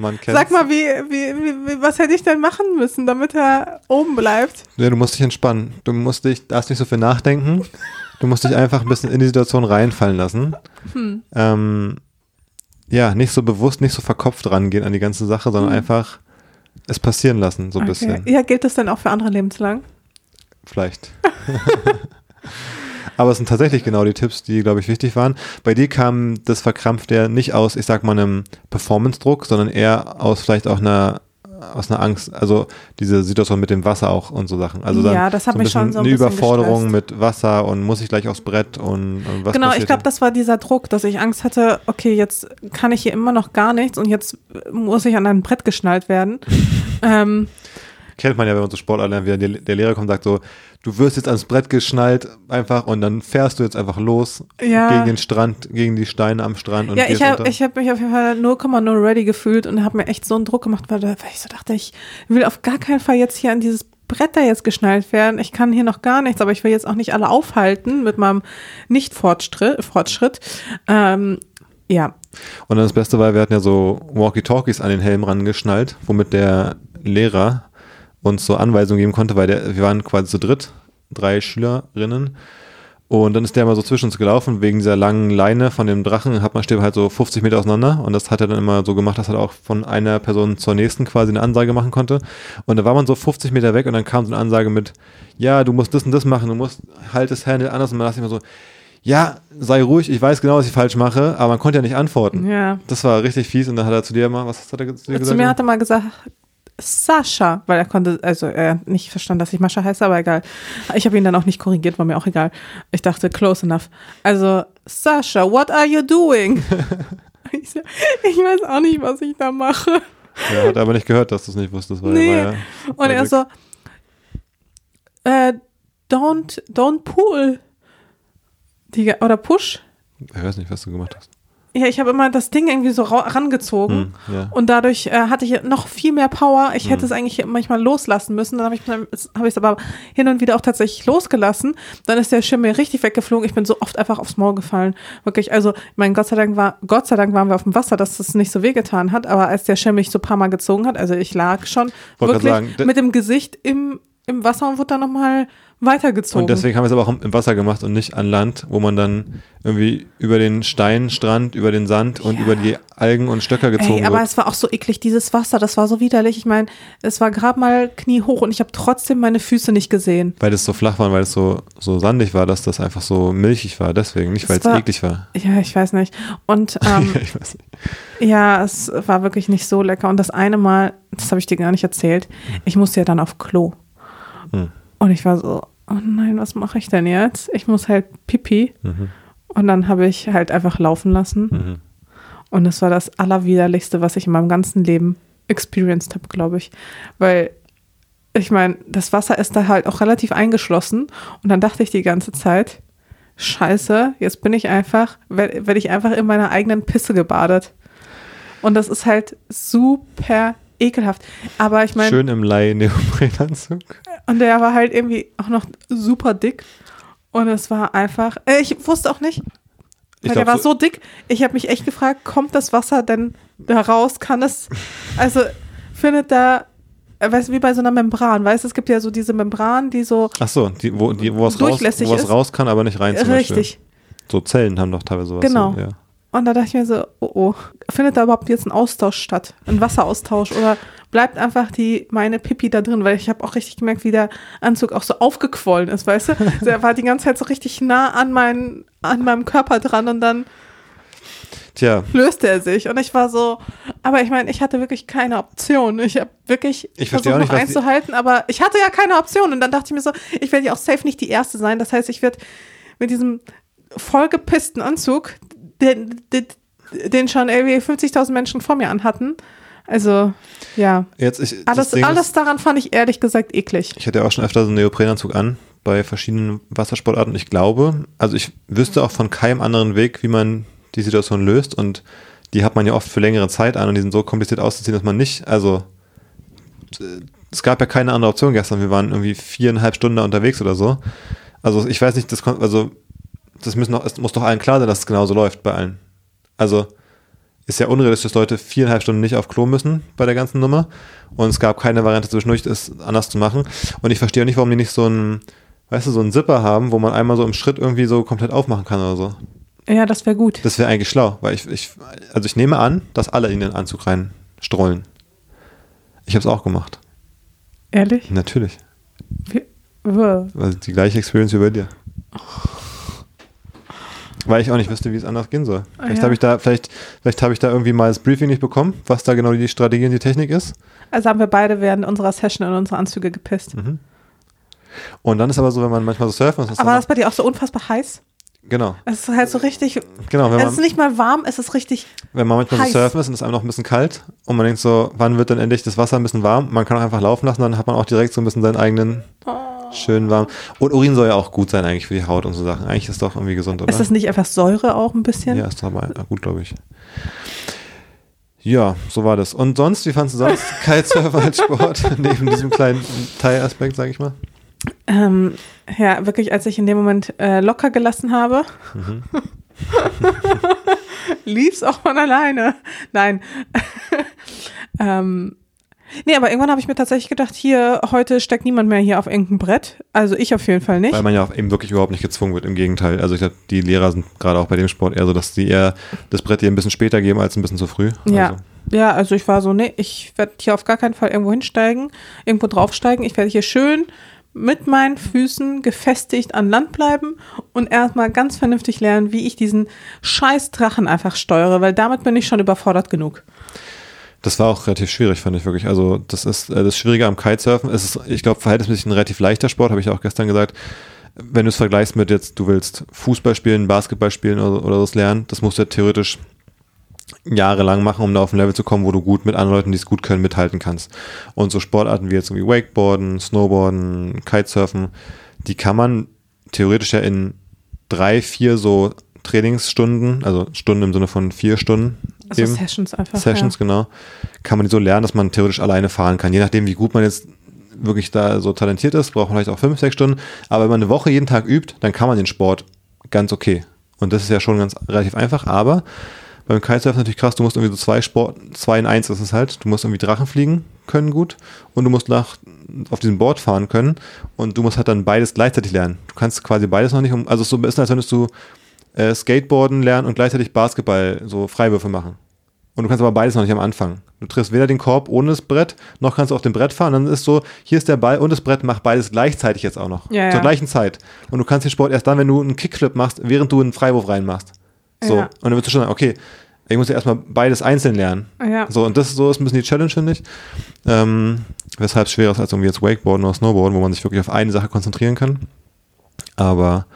man kennt Sag mal, wie, wie, wie, was hätte ich denn machen müssen, damit er oben bleibt? Ja, du musst dich entspannen. Du musst dich, darfst nicht so viel nachdenken. Du musst dich einfach ein bisschen in die Situation reinfallen lassen. Hm. Ähm, ja, nicht so bewusst, nicht so verkopft rangehen an die ganze Sache, sondern einfach es passieren lassen, so ein bisschen. Okay. Ja, gilt das denn auch für andere lebenslang? Vielleicht. Aber es sind tatsächlich genau die Tipps, die, glaube ich, wichtig waren. Bei dir kam das verkrampft ja nicht aus, ich sag mal, einem Performance-Druck, sondern eher aus vielleicht auch einer aus einer Angst, also diese Situation mit dem Wasser auch und so Sachen. Also dann Ja, das hat so mich schon so ein eine bisschen Überforderung gestresst. mit Wasser und muss ich gleich aufs Brett und, und was genau, ich glaube, das war dieser Druck, dass ich Angst hatte, okay, jetzt kann ich hier immer noch gar nichts und jetzt muss ich an ein Brett geschnallt werden. ähm, kennt man ja, wenn man so Sport lernt, wie der, Lehrer kommt und sagt so, du wirst jetzt ans Brett geschnallt einfach und dann fährst du jetzt einfach los Ja. gegen den Strand, gegen die Steine am Strand und ja, ich habe hab mich auf jeden Fall 0,0 ready gefühlt und habe mir echt so einen Druck gemacht, weil ich so dachte, ich will auf gar keinen Fall jetzt hier an dieses Brett da jetzt geschnallt werden. Ich kann hier noch gar nichts, aber ich will jetzt auch nicht alle aufhalten mit meinem Nicht-Fortschritt. Fortschritt. Ähm, ja, Und dann das Beste war, wir hatten ja so Walkie-Talkies an den Helm rangeschnallt, womit der Lehrer uns so Anweisungen geben konnte, weil der, wir waren quasi zu dritt, drei Schülerinnen. Und dann ist der mal so zwischen uns gelaufen, wegen dieser langen Leine von dem Drachen, hat man steht halt so 50 Meter auseinander. Und das hat er dann immer so gemacht, dass er auch von einer Person zur nächsten quasi eine Ansage machen konnte. Und da war man so 50 Meter weg und dann kam so eine Ansage mit, ja, du musst das und das machen, du musst halt das Handle anders. Und man dachte immer so, ja, sei ruhig, ich weiß genau, was ich falsch mache, aber man konnte ja nicht antworten. ja. Das war richtig fies und dann hat er zu dir mal, was hat er zu dir gesagt? Zu mir hat er mal gesagt, Sascha, weil er konnte, also er hat nicht verstanden, dass ich Mascha heiße, aber egal. Ich habe ihn dann auch nicht korrigiert, war mir auch egal. Ich dachte, close enough. Also Sascha, what are you doing? ich, weiß auch nicht, was ich da mache. Er hat aber nicht gehört, dass du es nicht wusstest. Weil Nee. er ja, Und er so, äh, don't, don't pull. Die, oder push. ich weiß nicht, was du gemacht hast. Ja, ich habe immer das Ding irgendwie so ra- rangezogen. Hm, ja. Und dadurch äh, hatte ich noch viel mehr Power. Ich Hm. hätte es eigentlich manchmal loslassen müssen. Dann habe ich es hab aber hin und wieder auch tatsächlich losgelassen. Dann ist der Schirm mir richtig weggeflogen. Ich bin so oft einfach aufs Maul gefallen. Wirklich, also, ich meine, Gott sei Dank war, Gott sei Dank waren wir auf dem Wasser, dass das nicht so wehgetan hat. Aber als der Schirm mich so ein paar Mal gezogen hat, also ich lag schon Wollte wirklich sagen, mit dem Gesicht im, im Wasser und wurde dann nochmal weitergezogen. Und deswegen haben wir es aber auch im- Wasser gemacht und nicht an Land, wo man dann irgendwie über den Steinstrand, über den Sand und Ja. über die Algen und Stöcker gezogen Ey, aber wird. es war auch so eklig, dieses Wasser, das war so widerlich. Ich meine, es war gerade mal kniehoch und ich habe trotzdem meine Füße nicht gesehen. Weil es so flach war, und weil es so, so sandig war, dass das einfach so milchig war. Deswegen, nicht weil Es es war- eklig war. Ja, ich weiß nicht. Und ähm, ich weiß nicht. ja, es war wirklich nicht so lecker. Und das eine Mal, das habe ich dir gar nicht erzählt, ich musste ja dann auf Klo. Hm. Und ich war so, oh nein, was mache ich denn jetzt? Ich muss halt pipi. Mhm. Und dann habe ich halt einfach laufen lassen. Mhm. Und das war das Allerwiderlichste, was ich in meinem ganzen Leben experienced habe, glaube ich. Weil, ich meine, das Wasser ist da halt auch relativ eingeschlossen. Und dann dachte ich die ganze Zeit, scheiße, jetzt bin ich einfach, werde werd ich einfach in meiner eigenen Pisse gebadet. Und das ist halt super ekelhaft. Aber ich meine, Schön im Leih-Neoprenanzug. und der war halt irgendwie auch noch super dick. Und es war einfach, äh, ich wusste auch nicht, Ich weil der glaub, war so dick. Ich habe mich echt gefragt, kommt das Wasser denn da raus? Kann es, also findet da, äh, weißt du, wie bei so einer Membran, weißt du, es gibt ja so diese Membran, die so Ach so, die, wo, die, wo was, raus, wo was raus kann, aber nicht rein zum Beispiel. richtig. So Zellen haben doch teilweise sowas. Genau. So, ja. Und da dachte ich mir so, oh oh, findet da überhaupt jetzt ein Austausch statt? Ein Wasseraustausch? Oder bleibt einfach die meine Pipi da drin? Weil ich habe auch richtig gemerkt, wie der Anzug auch so aufgequollen ist, weißt du? Der war die ganze Zeit so richtig nah an, mein, an meinem Körper dran und dann Tja, löste er sich. Und ich war so, aber ich meine, ich hatte wirklich keine Option. Ich habe wirklich Ich versucht, noch nicht, die- einzuhalten, aber ich hatte ja keine Option. Und dann dachte ich mir so, ich werde ja auch safe nicht die Erste sein. Das heißt, ich werde mit diesem vollgepissten Anzug, den, den, den schon irgendwie 50.000 Menschen vor mir anhatten. Also, ja. jetzt ich. Alles, Ding alles Ist, daran fand ich ehrlich gesagt eklig. ich hatte ja auch schon öfter so einen Neoprenanzug an bei verschiedenen Wassersportarten. Ich glaube, also ich wüsste auch von keinem anderen Weg, wie man die Situation löst und die hat man ja oft für längere Zeit an und die sind so kompliziert auszuziehen, dass man nicht, also äh, es gab ja keine andere Option gestern. Wir waren irgendwie viereinhalb Stunden da unterwegs oder so. Also ich weiß nicht, das kon- also das müssen doch, es muss doch allen klar sein, dass es genauso läuft bei allen. Also ist ja unrealistisch, dass Leute viereinhalb Stunden nicht auf Klo müssen bei der ganzen Nummer. Und es gab keine Variante zwischendurch, es anders zu machen. Und ich verstehe auch nicht, warum die nicht so einen, weißt du, so einen Zipper haben, wo man einmal so im Schritt irgendwie so komplett aufmachen kann oder so. Ja, das wäre gut. Das wäre eigentlich schlau, weil ich, ich, also ich nehme an, dass alle in den Anzug reinstrollen. Ich habe es auch gemacht. Ehrlich? Natürlich. Wie. Also die gleiche Experience wie bei dir. Weil ich auch nicht wüsste, wie es anders gehen soll. Vielleicht Ja. habe ich da, vielleicht, vielleicht habe ich da irgendwie mal das Briefing nicht bekommen, was da genau die Strategie und die Technik ist. Also haben wir beide während unserer Session in unsere Anzüge gepisst. Und dann ist aber so, wenn man manchmal so surfen muss, ist Aber war das bei dir auch so unfassbar heiß? genau, Es ist halt so richtig, genau, wenn es man, ist nicht mal warm, es ist richtig, wenn man manchmal heiß. so surfen ist und es ist einem noch ein bisschen kalt und man denkt so, wann wird dann endlich das Wasser ein bisschen warm? Man kann auch einfach laufen lassen, dann hat man auch direkt so ein bisschen seinen eigenen schön warm. Und Urin soll ja auch gut sein eigentlich für die Haut und so Sachen. Eigentlich ist es doch irgendwie gesund, oder? ist das nicht einfach Säure auch ein bisschen? Ja, ist aber gut, glaube ich. Ja, so war das. Und sonst, wie fandest du sonst Kitesurfen als Sport? Neben diesem kleinen Teilaspekt, sage ich mal. Ähm, ja, wirklich, als ich in dem Moment äh, locker gelassen habe, Mhm. lief's auch von alleine. Nein. ähm, nee, aber irgendwann habe ich mir tatsächlich gedacht, hier, heute steckt niemand mehr hier auf irgendein Brett. Also ich auf jeden Fall nicht. Weil man ja auch eben wirklich überhaupt nicht gezwungen wird, im Gegenteil. Also ich glaube, die Lehrer sind gerade auch bei dem Sport eher so, dass die eher das Brett dir ein bisschen später geben als ein bisschen zu früh. Ja. Also, Ja, also ich war so, nee, ich werde hier auf gar keinen Fall irgendwo hinsteigen, irgendwo draufsteigen. Ich werde hier schön mit meinen Füßen gefestigt an Land bleiben und erstmal ganz vernünftig lernen, wie ich diesen scheiß Drachen einfach steuere, weil damit bin ich schon überfordert genug. Das war auch relativ schwierig, fand ich wirklich. Also das ist äh, das Schwierige am Kitesurfen. Es ist, ich glaube, verhältnismäßig ein relativ leichter Sport, habe ich auch gestern gesagt. wenn du es vergleichst mit jetzt, du willst Fußball spielen, Basketball spielen oder, oder das lernen, das musst du ja theoretisch jahrelang machen, um da auf ein Level zu kommen, wo du gut mit anderen Leuten, die es gut können, mithalten kannst. Und so Sportarten wie jetzt irgendwie Wakeboarden, Snowboarden, Kitesurfen, die kann man theoretisch ja in drei, vier so Trainingsstunden, also Stunden im Sinne von vier Stunden. Also eben, Sessions einfach. Sessions, ja. genau. Kann man die so lernen, dass man theoretisch alleine fahren kann. Je nachdem, wie gut man jetzt wirklich da so talentiert ist, braucht man vielleicht auch fünf, sechs Stunden. Aber wenn man eine Woche jeden Tag übt, dann kann man den Sport ganz okay. Und das ist ja schon ganz relativ einfach, aber beim Kitesurfen natürlich krass, du musst irgendwie so zwei Sport, zwei in eins ist es halt. Du musst irgendwie Drachen fliegen können gut und du musst nach, auf diesem Board fahren können und du musst halt dann beides gleichzeitig lernen. Du kannst quasi beides noch nicht, um, also so ist, als würdest du äh, Skateboarden lernen und gleichzeitig Basketball, so Freiwürfe machen. Und du kannst aber beides noch nicht am Anfang. Du triffst weder den Korb ohne das Brett, noch kannst du auf dem Brett fahren. Dann ist so, hier ist der Ball und das Brett macht beides gleichzeitig jetzt auch noch. Ja, Zur ja. gleichen Zeit. Und du kannst den Sport erst dann, wenn du einen Kickflip machst, während du einen Freiwurf reinmachst. So. Ja. Und dann wirst du schon sagen, okay, ich muss ja erstmal beides einzeln lernen. Ja. So, und das so ist ein bisschen die Challenge, finde ich. Ähm, weshalb es schwerer ist als irgendwie jetzt Wakeboarden oder Snowboarden, wo man sich wirklich auf eine Sache konzentrieren kann. Aber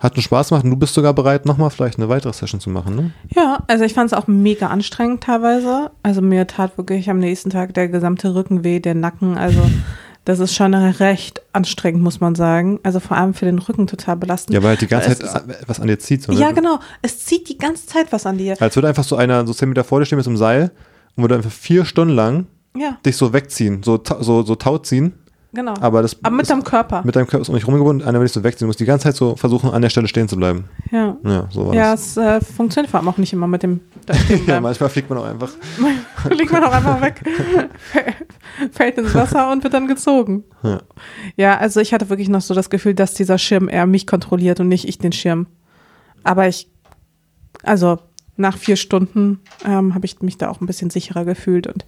hat einen Spaß gemacht und du bist sogar bereit, nochmal vielleicht eine weitere Session zu machen, ne? Ja, also ich fand es auch mega anstrengend teilweise. Also mir tat wirklich am nächsten Tag der gesamte Rücken weh, der Nacken. Also das ist schon recht anstrengend, muss man sagen. Also vor allem für den Rücken total belastend. Ja, weil halt die ganze Es Zeit was an dir zieht. So, ne? Ja, genau. Es zieht die ganze Zeit was an dir. Als würde einfach so einer so 10 Meter vor dir stehen mit so einem Seil und würde einfach vier Stunden lang Ja, dich so wegziehen, so, so, so taut ziehen. Genau. Aber das Aber mit ist, deinem Körper. mit deinem Körper ist um dich rumgebunden, einer will dich so wegziehen. Du musst die ganze Zeit so versuchen, an der Stelle stehen zu bleiben. ja. Ja, so war Ja, das. es äh, funktioniert vor allem auch nicht immer mit dem Ja, manchmal fliegt man auch einfach. Liegt man auch einfach weg, fällt ins Wasser und wird dann gezogen. Ja. Ja, also ich hatte wirklich noch so das Gefühl, dass dieser Schirm eher mich kontrolliert und nicht ich den Schirm. Aber ich, also nach vier Stunden ähm, habe ich mich da auch ein bisschen sicherer gefühlt und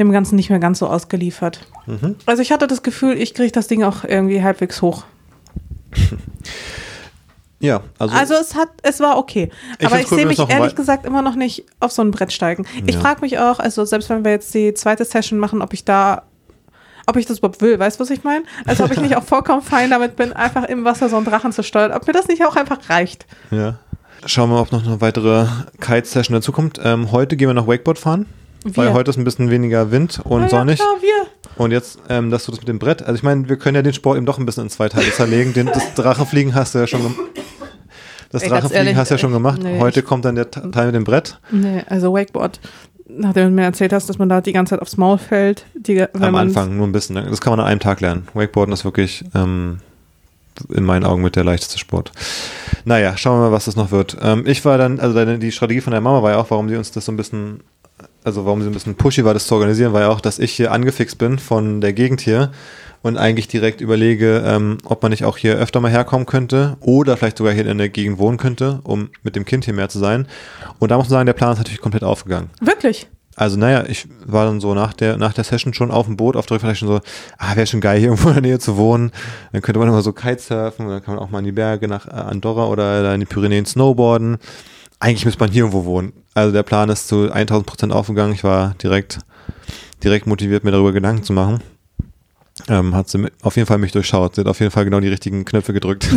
dem Ganzen nicht mehr ganz so ausgeliefert. Mhm. Also ich hatte das Gefühl, ich kriege das Ding auch irgendwie halbwegs hoch. Ja, also, Also es hat, es war okay. Ich Aber ich cool, sehe mich ehrlich gesagt immer noch nicht auf so ein Brett steigen. Ich Ja. frage mich auch, also selbst wenn wir jetzt die zweite Session machen, ob ich da, ob ich das überhaupt will, weißt du, was ich meine? Also ob ich nicht auch vollkommen fein damit bin, einfach im Wasser so einen Drachen zu steuern, ob mir das nicht auch einfach reicht. ja. Schauen wir mal, ob noch eine weitere Kite-Session dazukommt. Ähm, heute gehen wir noch Wakeboard fahren, weil Wir. heute ist ein bisschen weniger Wind und Ah, sonnig. Ja, klar, wir. Und jetzt, ähm, dass du das mit dem Brett, also ich meine, wir können ja den Sport eben doch ein bisschen in zwei Teile zerlegen. Den, das Drachenfliegen hast du ja schon gemacht. Das Ey, Drachenfliegen hast du ja schon äh, gemacht. nee, Heute kommt dann der Te- Teil mit dem Brett. Nee, also Wakeboard, nachdem du mir erzählt hast, dass man da die ganze Zeit aufs Maul fällt, die, Am Anfang nur ein bisschen. Das kann man an einem Tag lernen. Wakeboarden ist wirklich ähm, in meinen Augen mit der leichteste Sport. Naja, schauen wir mal, was das noch wird. Ähm, ich war dann, also die Strategie von der Mama war ja auch, warum sie uns das so ein bisschen, also warum sie ein bisschen pushy war, das zu organisieren, war ja auch, dass ich hier angefixt bin von der Gegend hier und eigentlich direkt überlege, ähm, ob man nicht auch hier öfter mal herkommen könnte oder vielleicht sogar hier in der Gegend wohnen könnte, um mit dem Kind hier mehr zu sein. Und da muss man sagen, der Plan ist natürlich komplett aufgegangen. wirklich. Also naja, ich war dann so nach der, nach der Session schon auf dem Boot, auf der Rückfahrt schon so, ah, wäre schon geil, hier irgendwo in der Nähe zu wohnen. Dann könnte man immer so Kitesurfen, dann kann man auch mal in die Berge nach äh, Andorra oder in die Pyrenäen snowboarden. Eigentlich müsste man hier irgendwo wohnen. Also der Plan ist zu 1000 Prozent aufgegangen. Ich war direkt, direkt motiviert, mir darüber Gedanken zu machen. Ähm, hat sie auf jeden Fall mich durchschaut. Sie hat auf jeden Fall genau die richtigen Knöpfe gedrückt.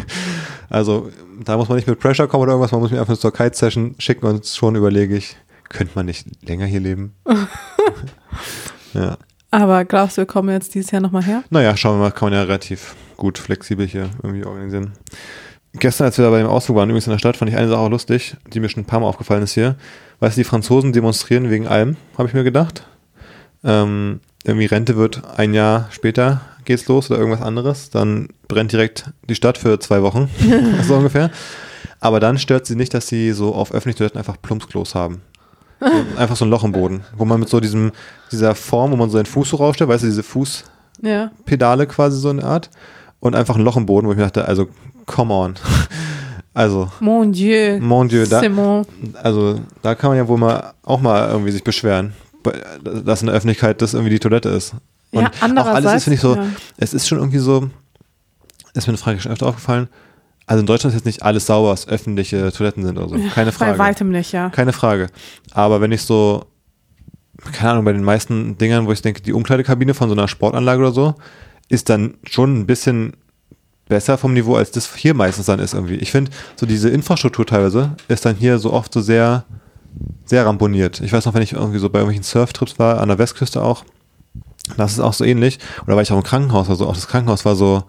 also da muss man nicht mit Pressure kommen oder irgendwas, man muss mich einfach zur Kite-Session schicken und schon überlege ich, könnte man nicht länger hier leben? ja. Aber glaubst du, wir kommen jetzt dieses Jahr nochmal her? Naja, schauen wir mal, kann man ja relativ gut flexibel hier irgendwie organisieren. Gestern, als wir da bei dem Ausflug waren, übrigens in der Stadt, fand ich eine Sache auch lustig, die mir schon ein paar Mal aufgefallen ist hier. Weißt du, die Franzosen demonstrieren wegen allem, habe ich mir gedacht. Ähm, irgendwie Rente wird ein Jahr später geht's los oder irgendwas anderes. Dann brennt direkt die Stadt für zwei Wochen, so ungefähr. Aber dann stört sie nicht, dass sie so auf öffentlichen Toiletten einfach Plumpsklos haben. So, einfach so ein Loch im Boden, wo man mit so diesem, dieser Form, wo man so seinen Fuß so rausstellt, weißt du, diese Fuß, Ja. Pedale quasi so eine Art und einfach ein Loch im Boden, wo ich mir dachte, also come on. Also, Mon Dieu. mon Dieu, da, mon. also da kann man ja wohl mal auch mal irgendwie sich beschweren, dass in der Öffentlichkeit das irgendwie die Toilette ist. Und Ja, auch alles andererseits, ist, finde ich so, ja. es ist schon irgendwie so, ist mir eine Frage schon öfter aufgefallen, also in Deutschland ist jetzt nicht alles sauber, was öffentliche Toiletten sind oder so. Keine Bei Frage. weitem nicht, ja. Keine Frage. Aber wenn ich so, keine Ahnung, bei den meisten Dingern, wo ich denke, die Umkleidekabine von so einer Sportanlage oder so, ist dann schon ein bisschen besser vom Niveau, als das hier meistens dann ist irgendwie. Ich finde, so diese Infrastruktur teilweise ist dann hier so oft so sehr, sehr ramponiert. Ich weiß noch, wenn ich irgendwie so bei irgendwelchen Surftrips war, an der Westküste auch, das ist auch so ähnlich. Oder war ich auch im Krankenhaus, also auch das Krankenhaus war so,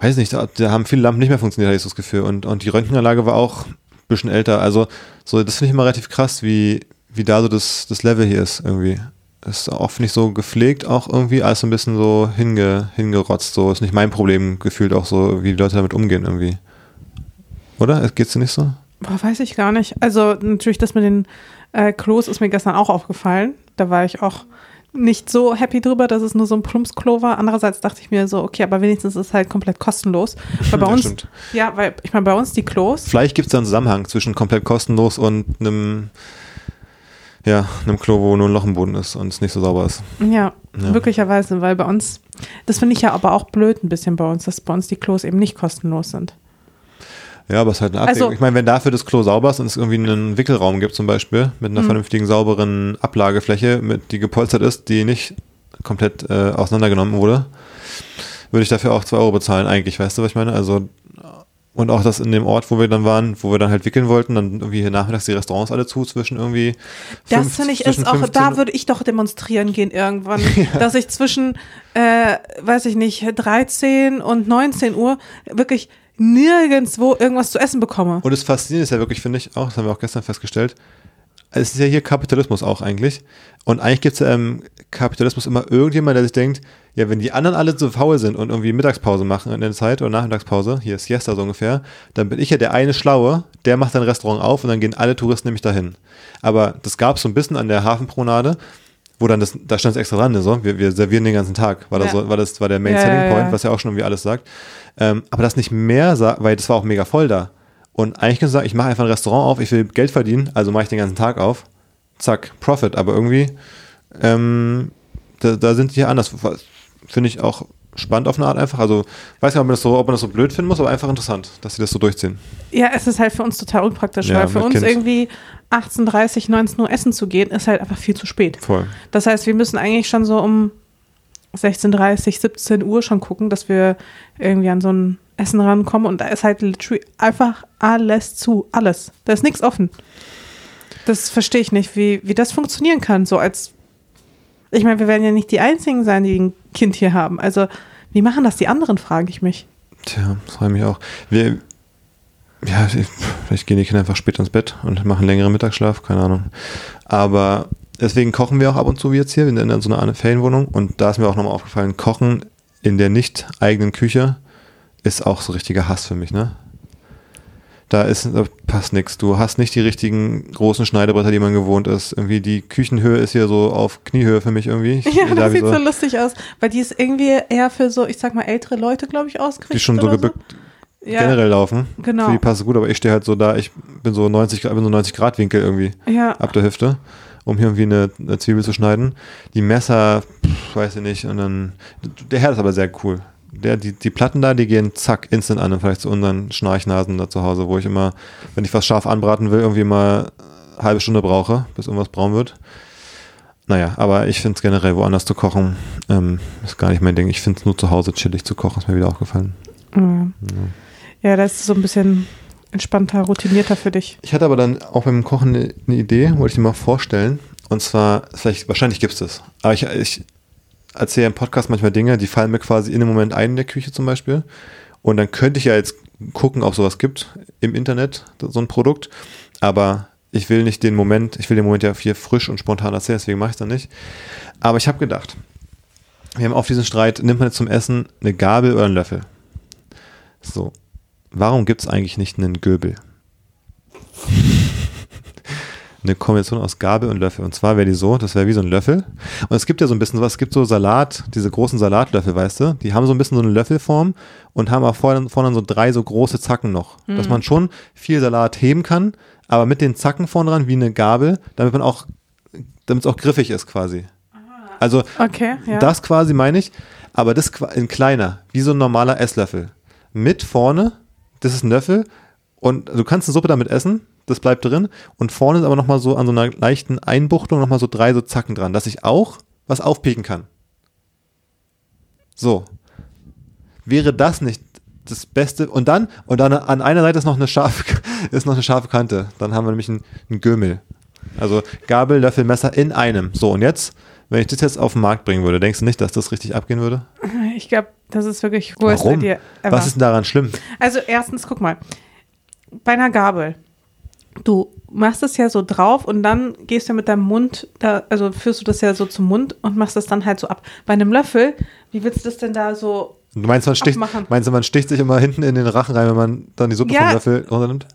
weiß nicht, da, haben viele Lampen nicht mehr funktioniert, hatte ich so das Gefühl. Und, und die Röntgenanlage war auch ein bisschen älter. Also, so, das finde ich immer relativ krass, wie, wie da so das, das Level hier ist irgendwie. Ist auch, finde ich, so gepflegt, auch irgendwie alles so ein bisschen so hinge, hingerotzt. So ist nicht mein Problem gefühlt, auch so, wie die Leute damit umgehen irgendwie. Oder? Geht's dir nicht so? Boah, weiß ich gar nicht. Also natürlich das mit den äh, Klos ist mir gestern auch aufgefallen. Da war ich auch nicht so happy drüber, dass es nur so ein Plumpsklo war. Andererseits dachte ich mir so, okay, aber wenigstens ist es halt komplett kostenlos. Weil bei Ja, uns, stimmt. ja, weil ich meine, bei uns die Klos, Vielleicht gibt es da einen Zusammenhang zwischen komplett kostenlos und einem, ja, einem Klo, wo nur ein Loch im Boden ist und es nicht so sauber ist. ja, Ja. möglicherweise, weil bei uns, das finde ich ja aber auch blöd ein bisschen bei uns, dass bei uns die Klos eben nicht kostenlos sind. Ja, aber es ist halt eine Abwägung. Also- ich meine, wenn dafür das Klo sauber ist und es irgendwie einen Wickelraum gibt zum Beispiel, mit einer Mhm. vernünftigen, sauberen Ablagefläche, mit, die gepolstert ist, die nicht komplett äh, auseinandergenommen wurde, würde ich dafür auch 2 Euro bezahlen eigentlich, weißt du, was ich meine? Also und auch das in dem Ort, wo wir dann waren, wo wir dann halt wickeln wollten, dann irgendwie hier nachmittags die Restaurants alle zu zwischen irgendwie Das fünf- finde ich ist auch, 15 da würde ich doch demonstrieren gehen irgendwann, dass ich zwischen, äh, weiß ich nicht, 13 und 19 Uhr wirklich nirgendwo irgendwas zu essen bekomme. Und das Faszinierende ist ja wirklich, finde ich, auch, das haben wir auch gestern festgestellt, es ist ja hier Kapitalismus auch eigentlich. Und eigentlich gibt es im Kapitalismus immer irgendjemand, der sich denkt, ja, wenn die anderen alle so faul sind und irgendwie Mittagspause machen in der Zeit oder Nachmittagspause, hier ist Siesta so ungefähr, dann bin ich ja der eine Schlaue, der macht ein Restaurant auf und dann gehen alle Touristen nämlich dahin. Aber das gab es so ein bisschen an der Hafenpromenade, wo dann das, da stand es extra dran, so, wir, wir servieren den ganzen Tag, war das, Ja. so, war das war der Main Ja, Selling Point, ja. was ja auch schon irgendwie alles sagt. Ähm, aber das nicht mehr, weil das war auch mega voll da. Und eigentlich kannst du sagen, ich mache einfach ein Restaurant auf, ich will Geld verdienen, also mache ich den ganzen Tag auf. Zack, Profit. Aber irgendwie, ähm, da, da sind die hier anders. Finde ich auch spannend auf eine Art einfach. Also, weiß nicht, ob man, das so, ob man das so blöd finden muss, aber einfach interessant, dass sie das so durchziehen. Ja, es ist halt für uns total unpraktisch, Ja, weil für uns Kind. irgendwie 18.30, 19 Uhr essen zu gehen, ist halt einfach viel zu spät. Voll. Das heißt, wir müssen eigentlich schon so um 16.30, 17 Uhr schon gucken, dass wir irgendwie an so ein Essen rankommen und da ist halt literally einfach alles zu, alles. Da ist nichts offen. Das verstehe ich nicht, wie, wie das funktionieren kann, so als ich meine, wir werden ja nicht die Einzigen sein, die ein Kind hier haben. Also, wie machen das die anderen, frage ich mich. Tja, freue mich auch. Wir, ja, ich- vielleicht gehen die Kinder einfach später ins Bett und machen längeren Mittagsschlaf, keine Ahnung. Aber deswegen kochen wir auch ab und zu wie jetzt hier, wir sind in so einer Ferienwohnung und da ist mir auch nochmal aufgefallen, Kochen in der nicht eigenen Küche ist auch so richtiger Hass für mich, ne? Da ist, da passt nichts. Du hast nicht die richtigen großen Schneidebretter, die man gewohnt ist. Irgendwie die Küchenhöhe ist hier so auf Kniehöhe für mich irgendwie. Ich- Ja, da das sieht so lustig aus, weil die ist irgendwie eher für so, ich sag mal, ältere Leute, glaube ich, ausgerichtet. die schon so gebückt Ja, generell laufen. Genau. Für die passt gut, aber ich stehe halt so da, ich bin so 90 Grad, bin so 90 Grad Winkel irgendwie Ja, ab der Hüfte, um hier irgendwie eine, eine Zwiebel zu schneiden. Die Messer, pff, weiß ich nicht, und dann, der Herd ist aber sehr cool. Der, die, die Platten da, die gehen zack, instant an, im Vergleich zu unseren Schnarchnasen da zu Hause, wo ich immer, wenn ich was scharf anbraten will, irgendwie mal eine halbe Stunde brauche, bis irgendwas braun wird. Naja, aber ich finde es generell woanders zu kochen, ähm, ist gar nicht mein Ding. Ich finde es nur zu Hause chillig zu kochen, ist mir wieder aufgefallen. ja. ja, das ist so ein bisschen entspannter, routinierter für dich. Ich hatte aber dann auch beim Kochen eine, eine Idee, wollte ich dir mal vorstellen. Und zwar, vielleicht, wahrscheinlich gibt es das. Aber ich, ich erzähle im Podcast manchmal Dinge, die fallen mir quasi in dem Moment ein in der Küche zum Beispiel. Und dann könnte ich ja jetzt gucken, ob sowas gibt im Internet, so ein Produkt. Aber ich will nicht den Moment, ich will den Moment ja hier frisch und spontan erzählen, deswegen mache ich es dann nicht. Aber ich habe gedacht, wir haben auf diesen Streit, nimmt man jetzt zum Essen eine Gabel oder einen Löffel? So, warum gibt es eigentlich nicht einen Göbel? Eine Kombination aus Gabel und Löffel. Und zwar wäre die so, das wäre wie so ein Löffel. Und es gibt ja so ein bisschen was, es gibt so Salat, diese großen Salatlöffel, weißt du? Die haben so ein bisschen so eine Löffelform und haben auch vorne, vorne so drei so große Zacken noch. Dass man schon viel Salat heben kann, aber mit den Zacken vorne dran wie eine Gabel, damit man auch, damit es auch griffig ist quasi. Also Okay, ja. das quasi meine ich, aber das in kleiner, wie so ein normaler Esslöffel. Mit vorne, das ist ein Löffel und du kannst eine Suppe damit essen, das bleibt drin und vorne ist aber nochmal so an so einer leichten Einbuchtung nochmal so drei so Zacken dran, dass ich auch was aufpieken kann. So. Wäre das nicht das Beste? Und dann, und dann an einer Seite ist noch eine scharfe, ist noch eine scharfe Kante. Dann haben wir nämlich einen, einen Gömel. Also Gabel, Löffel, Messer in einem. So, und jetzt, wenn ich das jetzt auf den Markt bringen würde, denkst du nicht, dass das richtig abgehen würde? Ich glaube, das ist wirklich größte Warum? Was ist denn daran schlimm? Also erstens, guck mal, bei einer Gabel, du machst es ja so drauf und dann gehst du mit deinem Mund, da, also führst du das ja so zum Mund und machst das dann halt so ab. Bei einem Löffel, wie willst du das denn da so Du meinst, man sticht, Abmachen. meinst du, man sticht sich immer hinten in den Rachen rein, wenn man dann die Suppe Ja. vom Löffel runternimmt?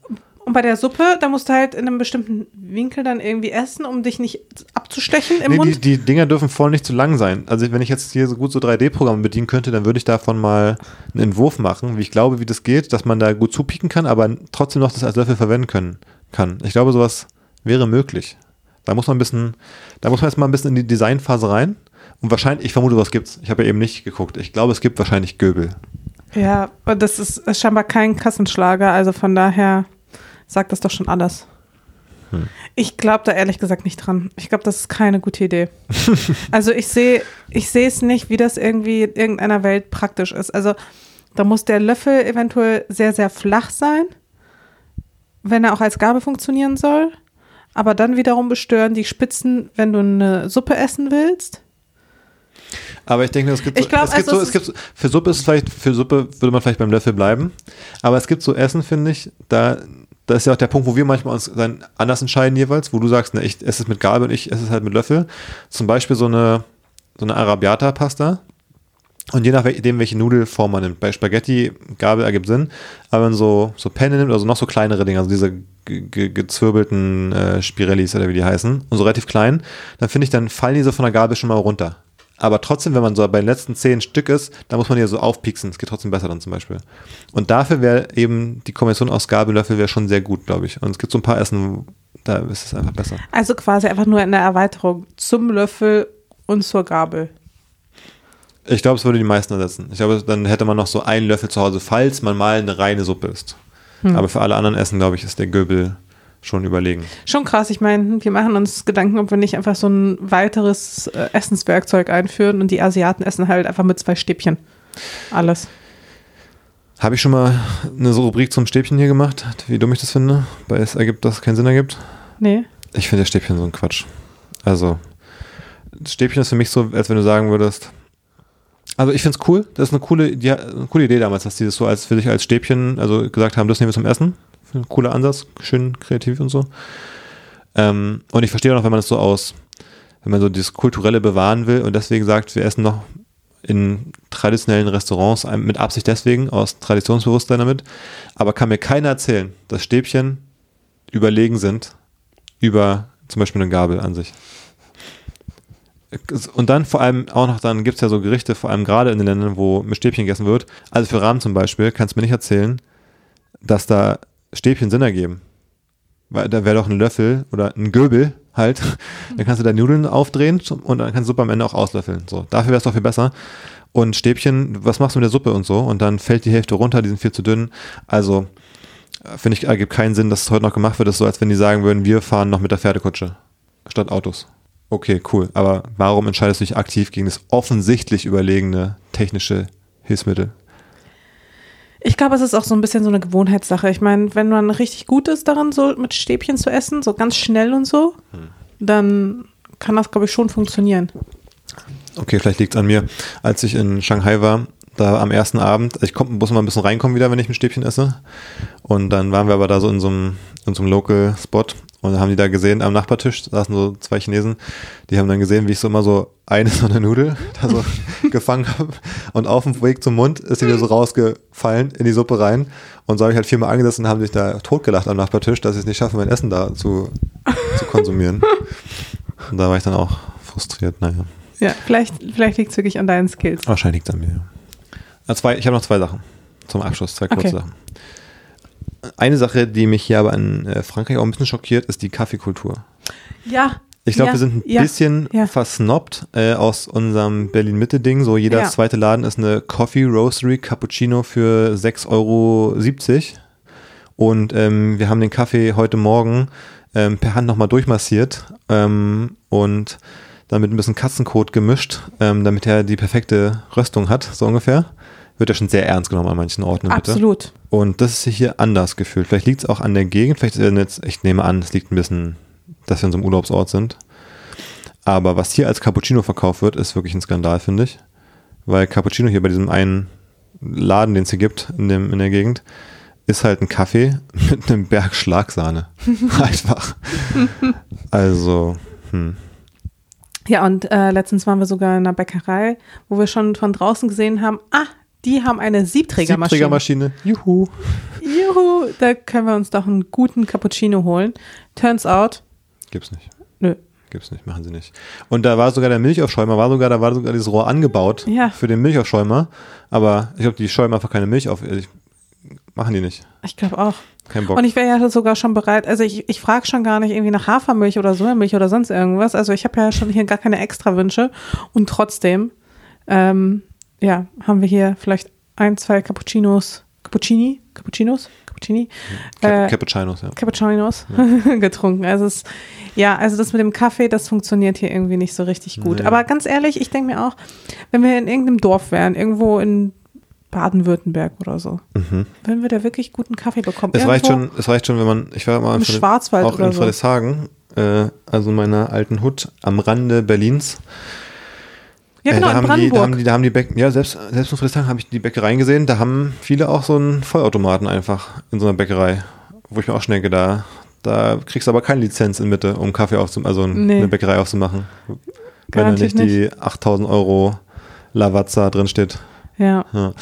Und bei der Suppe, da musst du halt in einem bestimmten Winkel dann irgendwie essen, um dich nicht abzustechen im Nee, Mund. die, die Dinger dürfen voll nicht zu lang sein. Also wenn ich jetzt hier so gut so 3D-Programme bedienen könnte, dann würde ich davon mal einen Entwurf machen, wie ich glaube, wie das geht, dass man da gut zupieken kann, aber trotzdem noch das als Löffel verwenden können kann. Ich glaube, sowas wäre möglich. Da muss man ein bisschen, da muss man jetzt mal ein bisschen in die Designphase rein. Und wahrscheinlich, ich vermute, was gibt's. Ich habe ja eben nicht geguckt. Ich glaube, es gibt wahrscheinlich Göbel. Ja, und das ist scheinbar kein Kassenschlager, also von daher sagt das doch schon alles. Hm. Ich glaube da ehrlich gesagt nicht dran. Ich glaube, das ist keine gute Idee. also ich sehe ich sehe es nicht, wie das irgendwie in irgendeiner Welt praktisch ist. Also da muss der Löffel eventuell sehr, sehr flach sein, wenn er auch als Gabel funktionieren soll. Aber dann wiederum bestören die Spitzen, wenn du eine Suppe essen willst. Aber ich denke, es gibt, so, glaub, es gibt also so, es gibt so, für Suppe ist vielleicht, für Suppe würde man vielleicht beim Löffel bleiben. Aber es gibt so Essen, finde ich, da, da ist ja auch der Punkt, wo wir manchmal uns dann anders entscheiden jeweils, wo du sagst, ne, ich esse es mit Gabel und ich esse es halt mit Löffel. Zum Beispiel so eine, so eine Arabiata-Pasta. Und je nachdem, welche Nudelform man nimmt. Bei Spaghetti, Gabel ergibt Sinn. Aber wenn man so, so Penne nimmt, also noch so kleinere Dinge, also diese ge- ge- gezwirbelten äh, Spirellis oder wie die heißen, und so relativ klein, dann finde ich, dann fallen die so von der Gabel schon mal runter. Aber trotzdem, wenn man so bei den letzten zehn Stück ist, dann muss man die so aufpieksen. Es geht trotzdem besser dann zum Beispiel. Und dafür wäre eben die Kombination aus Gabellöffel wäre schon sehr gut, glaube ich. Und es gibt so ein paar Essen, da ist es einfach besser. Also quasi einfach nur eine Erweiterung zum Löffel und zur Gabel. Ich glaube, es würde die meisten ersetzen. Ich glaube, dann hätte man noch so einen Löffel zu Hause, falls man mal eine reine Suppe isst. Aber für alle anderen Essen, glaube ich, ist der Göbel schon überlegen. Schon krass. Ich meine, wir machen uns Gedanken, ob wir nicht einfach so ein weiteres äh, Essenswerkzeug einführen und die Asiaten essen halt einfach mit zwei Stäbchen. Alles. Habe ich schon mal eine so Rubrik zum Stäbchen hier gemacht, wie dumm ich das finde, weil es ergibt, dass es keinen Sinn ergibt? Nee. Ich finde das Stäbchen so ein Quatsch. Also, das Stäbchen ist für mich so, als wenn du sagen würdest, also ich finde es cool, das ist eine coole, die, eine coole Idee damals, dass die das so als für sich als Stäbchen, also gesagt haben, das nehmen wir zum Essen. Cooler Ansatz, schön kreativ und so. Ähm, und ich verstehe auch noch, wenn man das so aus, wenn man so das Kulturelle bewahren will und deswegen sagt, wir essen noch in traditionellen Restaurants mit Absicht deswegen, aus Traditionsbewusstsein damit. Aber kann mir keiner erzählen, dass Stäbchen überlegen sind über zum Beispiel eine Gabel an sich. Und dann vor allem auch noch, dann gibt es ja so Gerichte, vor allem gerade in den Ländern, wo mit Stäbchen gegessen wird. Also für Rahmen zum Beispiel, kannst du mir nicht erzählen, dass da Stäbchen Sinn ergeben. Weil da wäre doch ein Löffel oder ein Göbel halt. Dann kannst du da Nudeln aufdrehen und dann kannst du Suppe am Ende auch auslöffeln. So, dafür wäre es doch viel besser. Und Stäbchen, was machst du mit der Suppe und so? Und dann fällt die Hälfte runter, die sind viel zu dünn. Also äh, finde ich, ergibt keinen Sinn, dass es heute noch gemacht wird. Das ist so, als wenn die sagen würden, wir fahren noch mit der Pferdekutsche statt Autos. Okay, cool. Aber warum entscheidest du dich aktiv gegen das offensichtlich überlegene technische Hilfsmittel? Ich glaube, es ist auch so ein bisschen so eine Gewohnheitssache. Ich meine, wenn man richtig gut ist daran, so mit Stäbchen zu essen, so ganz schnell und so, dann kann das, glaube ich, schon funktionieren. Okay, vielleicht liegt es an mir. Als ich in Shanghai war, da am ersten Abend, ich komm, muss mal ein bisschen reinkommen wieder, wenn ich ein Stäbchen esse. Und dann waren wir aber da so in so einem, in so einem Local Spot und dann haben die da gesehen, am Nachbartisch saßen so zwei Chinesen, die haben dann gesehen, wie ich so immer so eine so eine Nudel da so gefangen habe und auf dem Weg zum Mund ist die wieder so rausgefallen in die Suppe rein und so habe ich halt viermal angesessen und haben sich da totgelacht am Nachbartisch, dass ich es nicht schaffe, mein Essen da zu, zu konsumieren. Und da war ich dann auch frustriert, naja. Ja, vielleicht, vielleicht liegt es wirklich an deinen Skills. Wahrscheinlich liegt es an mir. Ja. Zwei, ich habe noch zwei Sachen zum Abschluss, zwei kurze Okay. Sachen. Eine Sache, die mich hier aber in äh, Frankreich auch ein bisschen schockiert, ist die Kaffeekultur. Ja. Ich glaube, ja, wir sind ein ja, bisschen ja. versnobbt äh, aus unserem Berlin-Mitte-Ding. So jeder zweite Laden ist eine Coffee Roastery Cappuccino für 6,70 Euro. Und ähm, wir haben den Kaffee heute Morgen ähm, per Hand nochmal durchmassiert. Ähm, und dann mit ein bisschen Katzenkot gemischt, ähm, damit er die perfekte Röstung hat, so ungefähr. Wird ja schon sehr ernst genommen an manchen Orten. in Mitte. Absolut. Und das ist hier anders gefühlt. Vielleicht liegt es auch an der Gegend, vielleicht ist er jetzt, ich nehme an, es liegt ein bisschen, dass wir in so einem Urlaubsort sind. Aber was hier als Cappuccino verkauft wird, ist wirklich ein Skandal, finde ich. Weil Cappuccino hier bei diesem einen Laden, den es hier gibt in, dem, in der Gegend, ist halt ein Kaffee mit einem Berg Schlagsahne. Einfach. Also, hm. Ja, und äh, letztens waren wir sogar in einer Bäckerei, wo wir schon von draußen gesehen haben, ah, die haben eine Siebträgermaschine. Siebträgermaschine. Juhu. Juhu, da können wir uns doch einen guten Cappuccino holen. Turns out, Gibt's nicht. nö. Gibt's nicht, machen sie nicht. Und da war sogar der Milchaufschäumer, war sogar, da war sogar dieses Rohr angebaut Ja. für den Milchaufschäumer. Aber ich glaube, die schäumen einfach keine Milch auf. Ich, machen die nicht. Ich glaube auch. Kein Bock. Und ich wäre ja sogar schon bereit, also ich, ich frage schon gar nicht irgendwie nach Hafermilch oder Sojamilch oder sonst irgendwas. Also ich habe ja schon hier gar keine extra Wünsche. Und trotzdem, ähm, ja, haben wir hier vielleicht ein, zwei Cappuccinos, Cappuccini, Cappuccinos, Cappuccini, Cap äh, Cappuccinos, ja. Cappuccinos getrunken. Also es, ja, also das mit dem Kaffee, das funktioniert hier irgendwie nicht so richtig gut. Nee. Aber ganz ehrlich, ich denke mir auch, wenn wir in irgendeinem Dorf wären, irgendwo in Baden-Württemberg oder so, Mhm. würden wir da wirklich guten Kaffee bekommen. Es reicht schon, es reicht schon, wenn man, ich war mal Im Schwarzwald auch in so. Friedrichshagen, äh, also meiner alten Hut am Rande Berlins. Ja, genau, äh, da in haben die, da haben die, da haben die Bäck ja, selbst, selbst in Friedrichshagen habe ich die Bäckereien gesehen, da haben viele auch so einen Vollautomaten einfach in so einer Bäckerei, wo ich mir auch schon denke, da, da kriegst du aber keine Lizenz in Mitte, um Kaffee aufzumachen, also Nee. eine Bäckerei aufzumachen. Wenn da Garantiert nicht die 8000 Euro Lavazza drin steht. ja. Ja.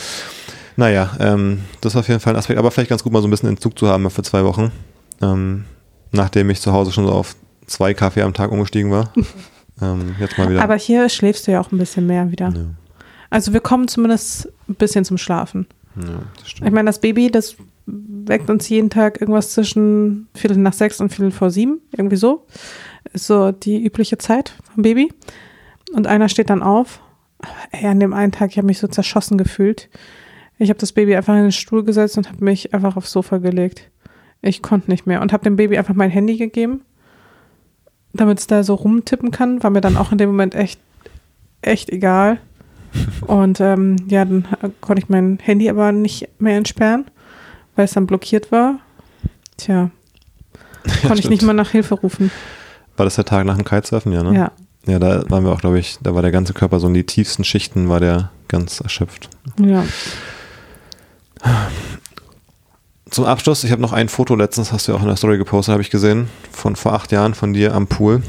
Naja, ähm, das ist auf jeden Fall ein Aspekt, aber vielleicht ganz gut mal so ein bisschen Entzug zu haben für zwei Wochen. Ähm, nachdem ich zu Hause schon so auf zwei Kaffee am Tag umgestiegen war. ähm, jetzt mal wieder. Aber hier schläfst du ja auch ein bisschen mehr wieder. ja, Also wir kommen zumindest ein bisschen zum Schlafen. ja, das stimmt. Ich meine, das Baby, das weckt uns jeden Tag irgendwas zwischen Viertel nach sechs und Viertel vor sieben, irgendwie so. Ist so die übliche Zeit vom Baby. Und einer steht dann auf. Ey, an dem einen Tag, ich habe mich so zerschossen gefühlt. Ich habe das Baby einfach in den Stuhl gesetzt und habe mich einfach aufs Sofa gelegt. Ich konnte nicht mehr und habe dem Baby einfach mein Handy gegeben, damit es da so rumtippen kann. War mir dann auch in dem Moment echt, echt egal. Und ähm, ja, dann konnte ich mein Handy aber nicht mehr entsperren, weil es dann blockiert war. Tja, konnte ich nicht mal nach Hilfe rufen. War das der Tag nach dem Kitesurfen, ja, ne? Ja. Ja, da waren wir auch, glaube ich, da war der ganze Körper so in die tiefsten Schichten, war der ganz erschöpft. Ja. Zum Abschluss, ich habe noch ein Foto letztens, hast du ja auch in der Story gepostet, habe ich gesehen, von vor acht Jahren von dir am Pool.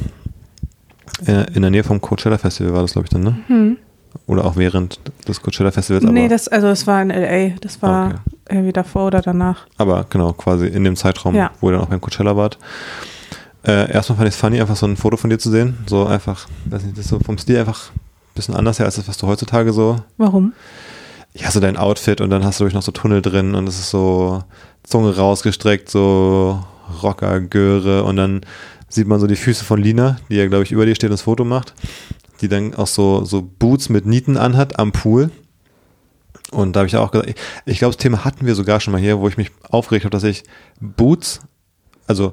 Äh, in der Nähe vom Coachella Festival war das, glaube ich, dann, ne? Hm. Oder auch während des Coachella Festivals. Nee, aber, das, also es war in LA. Das war Okay. irgendwie davor oder danach. aber genau, quasi in dem Zeitraum, Ja. wo ihr dann auch beim Coachella wart. Äh, erstmal fand ich es funny, einfach so ein Foto von dir zu sehen. So einfach, weiß nicht, das ist so vom Stil einfach ein bisschen anders her, als das, was du heutzutage so Warum? ja, so dein Outfit und dann hast du durch noch so Tunnel drin und es ist so Zunge rausgestreckt, so Rocker-Göre und dann sieht man so die Füße von Lina, die ja, glaube ich, über dir steht und das Foto macht, die dann auch so, so Boots mit Nieten anhat am Pool. Und da habe ich auch gesagt, ich, glaube, das Thema hatten wir sogar schon mal hier, wo ich mich aufgeregt habe, dass ich Boots, also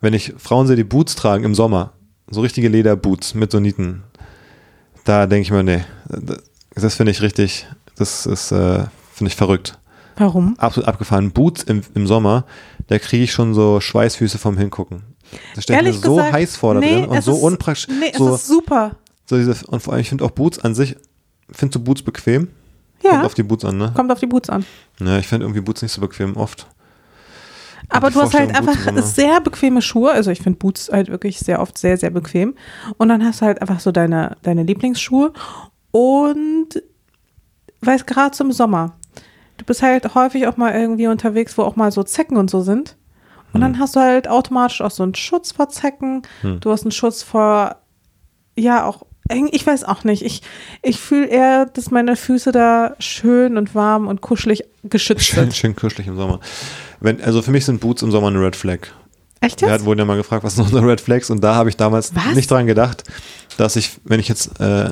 wenn ich Frauen sehe, die Boots tragen im Sommer, so richtige Lederboots mit so Nieten, da denke ich mir, nee, das finde ich richtig, das ist, äh, finde ich verrückt. Warum? Absolut abgefahren. Boots im, im Sommer, da kriege ich schon so Schweißfüße vom Hingucken. Das stelle ich mir so gesagt, heiß vor da nee, drin und es so ist- unpraktisch. Nee, so, es ist super. so diese, und vor allem, ich finde auch Boots an sich, findest du Boots bequem? Ja, Kommt auf die Boots an, ne? kommt auf die Boots an. Ja, ich finde irgendwie Boots nicht so bequem oft. Aber du hast halt einfach sehr bequeme Schuhe. Also ich finde Boots halt wirklich sehr oft sehr, sehr bequem. Und dann hast du halt einfach so deine, deine Lieblingsschuhe. Und weißt gerade zum Sommer. Du bist halt häufig auch mal irgendwie unterwegs, wo auch mal so Zecken und so sind. Und dann hast du halt automatisch auch so einen Schutz vor Zecken. Hm. Du hast einen Schutz vor, ja, auch, ich weiß auch nicht. Ich, ich fühle eher, dass meine Füße da schön und warm und kuschelig geschützt Schön, sind. schön kuschelig im Sommer. Wenn, also für mich sind Boots im Sommer eine Red Flag. Echt jetzt? hat- wurden ja mal gefragt, was sind unsere Red Flags und da habe ich damals Was? nicht dran gedacht, dass ich, wenn ich jetzt äh,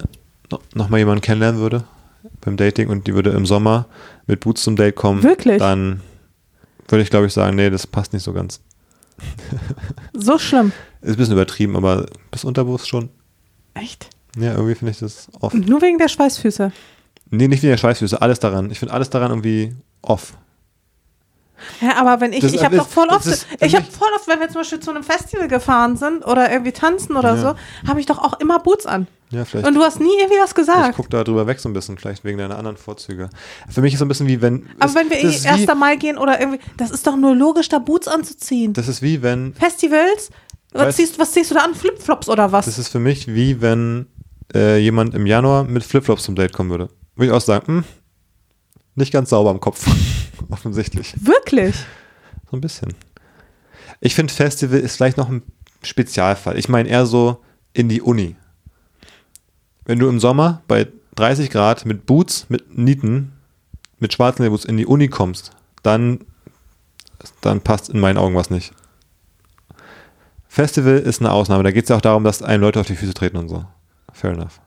no- noch mal jemanden kennenlernen würde beim Dating und die würde im Sommer mit Boots zum Date kommen, Wirklich? dann würde ich glaube ich sagen, nee, das passt nicht so ganz. So schlimm. Ist ein bisschen übertrieben, aber bis Unterbewusst schon. Echt? Ja, irgendwie finde ich das off. Nur wegen der Schweißfüße. Nee, nicht wegen der Schweißfüße, alles daran. Ich finde alles daran irgendwie off. Ja, aber wenn ich, Das- ich habe doch voll oft, ist ich habe voll oft, wenn wir zum Beispiel zu einem Festival gefahren sind oder irgendwie tanzen oder Ja. so, habe ich doch auch immer Boots an. Ja, vielleicht. Und du hast nie irgendwie was Ich gesagt. gucke da drüber weg so ein bisschen, vielleicht wegen deiner anderen Vorzüge. Für mich ist so ein bisschen wie wenn. Aber es- wenn wir ist 1. wie, Mai gehen oder irgendwie, das ist doch nur logisch, da Boots anzuziehen. Das ist wie wenn. Festivals, was Weißt- ziehst, was ziehst du da an? Flipflops oder was? Das ist für mich wie wenn äh, jemand im Januar mit Flipflops zum Date kommen würde. Würde ich auch sagen, hm, nicht ganz sauber im Kopf. Offensichtlich. Wirklich? So ein bisschen. Ich finde, Festival ist vielleicht noch ein Spezialfall. Ich meine eher so in die Uni. Wenn du im Sommer bei 30 Grad mit Boots, mit Nieten, mit schwarzen Boots in die Uni kommst, dann, dann passt in meinen Augen was nicht. Festival ist eine Ausnahme. Da geht es ja auch darum, dass einem Leute auf die Füße treten und so. Fair enough.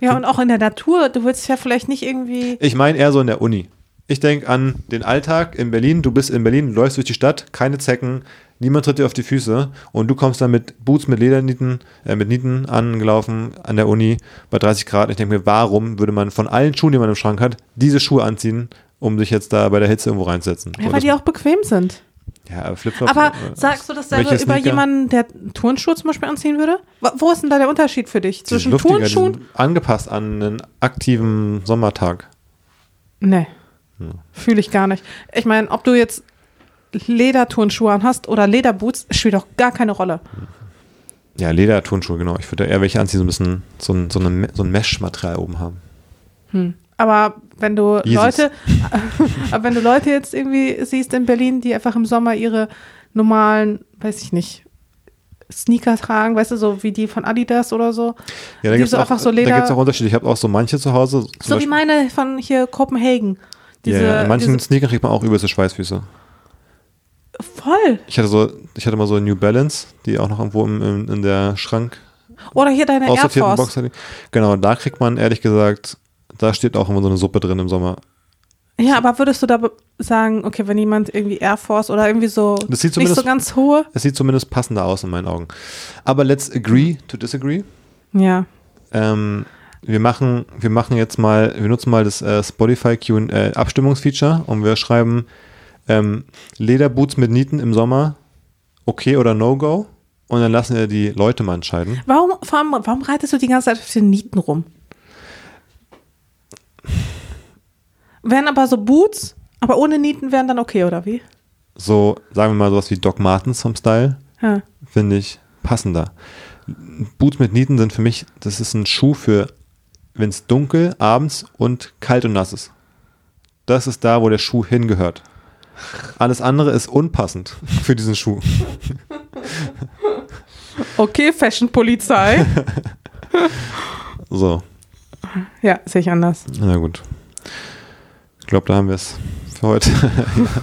Ja, und auch in der Natur, du willst ja vielleicht nicht irgendwie. Ich meine eher so in der Uni. Ich denke an den Alltag in Berlin. Du bist in Berlin, du läufst durch die Stadt, keine Zecken, niemand tritt dir auf die Füße und du kommst dann mit Boots mit Ledernieten, äh, mit Nieten angelaufen an der Uni bei 30 Grad. Ich denke mir, warum würde man von allen Schuhen, die man im Schrank hat, diese Schuhe anziehen, um sich jetzt da bei der Hitze irgendwo reinzusetzen? Ja, weil das- die auch bequem sind. ja, aber Flipflops. Aber äh, sagst du dasselbe welche über Sneaker? jemanden, der Turnschuhe zum Beispiel anziehen würde? Wo- ist denn da der Unterschied für dich? Zwischen Turnschuhen? angepasst an einen aktiven Sommertag. Nee. Fühle ich gar nicht. Ich meine, ob du jetzt Lederturnschuhe an hast oder Lederboots, spielt doch gar keine Rolle. Ja, Lederturnschuhe, genau. Ich würde eher welche anziehen, so ein bisschen so ein, so eine, so ein Mesh-Material oben haben. Aber wenn du Yeezys. Leute, aber wenn du Leute jetzt irgendwie siehst in Berlin, die einfach im Sommer ihre normalen, weiß ich nicht, Sneaker tragen, weißt du, so wie die von Adidas oder so. Ja, da Die gibt es so auch, einfach so da Leder- gibt's auch Unterschiede. Ich habe auch so manche zu Hause. So wie Beispiel- meine von hier Kopenhagen. Diese, ja, ja, in manchen diese, Sneakern kriegt man auch übelste Schweißfüße. Voll. Ich hatte so, ich hatte mal so New Balance, die auch noch irgendwo im, im, in der Schrank Oder hier deine Air Force. Box hatte. Genau, da kriegt man ehrlich gesagt, da steht auch immer so eine Suppe drin im Sommer. Ja, aber würdest du da sagen, okay, wenn jemand irgendwie Air Force oder irgendwie so Das sieht nicht so ganz hohe? Es sieht zumindest passender aus in meinen Augen. Aber let's agree to disagree. Ja. Ähm, wir machen, wir machen jetzt mal, wir nutzen mal das äh, Spotify Q äh, Abstimmungsfeature und wir schreiben ähm, Lederboots mit Nieten im Sommer, okay oder no go. Und dann lassen wir die Leute mal entscheiden. Warum, vor allem, warum reitest du die ganze Zeit auf den Nieten rum? Wären aber so Boots, aber ohne Nieten wären dann okay, oder wie? So, sagen wir mal sowas wie Doc Martens vom Style, Ja. finde ich passender. Boots mit Nieten sind für mich, das ist ein Schuh für, wenn es dunkel, abends und kalt und nass ist. Das ist da, wo der Schuh hingehört. Alles andere ist unpassend für diesen Schuh. Okay, Fashion-Polizei. So, ja, sehe ich anders. na gut. Ich glaube, da haben wir es für heute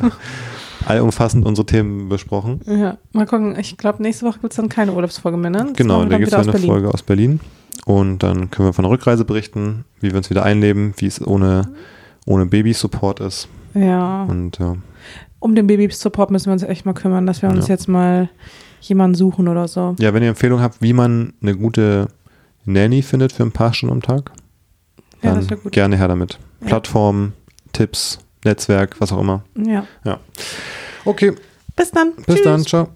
allumfassend unsere Themen besprochen. Ja, mal gucken. Ich glaube, nächste Woche gibt es dann keine Urlaubsfolge mehr, ne? Das Genau, da dann gibt es eine Berlin. Folge aus Berlin. Und dann können wir von der Rückreise berichten, wie wir uns wieder einleben, wie es ohne, ohne Baby-Support ist. Ja. Und ja, Um den Baby-Support müssen wir uns echt mal kümmern, dass wir uns Ja. jetzt mal jemanden suchen oder so. ja, wenn ihr Empfehlungen habt, wie man eine gute Nanny findet für ein paar Stunden am Tag, Ja, dann das wäre gut. gerne her damit. Ja. Plattformen, Tipps, Netzwerk, was auch immer. Ja. Okay, Bis dann. bis Tschüss. dann, ciao.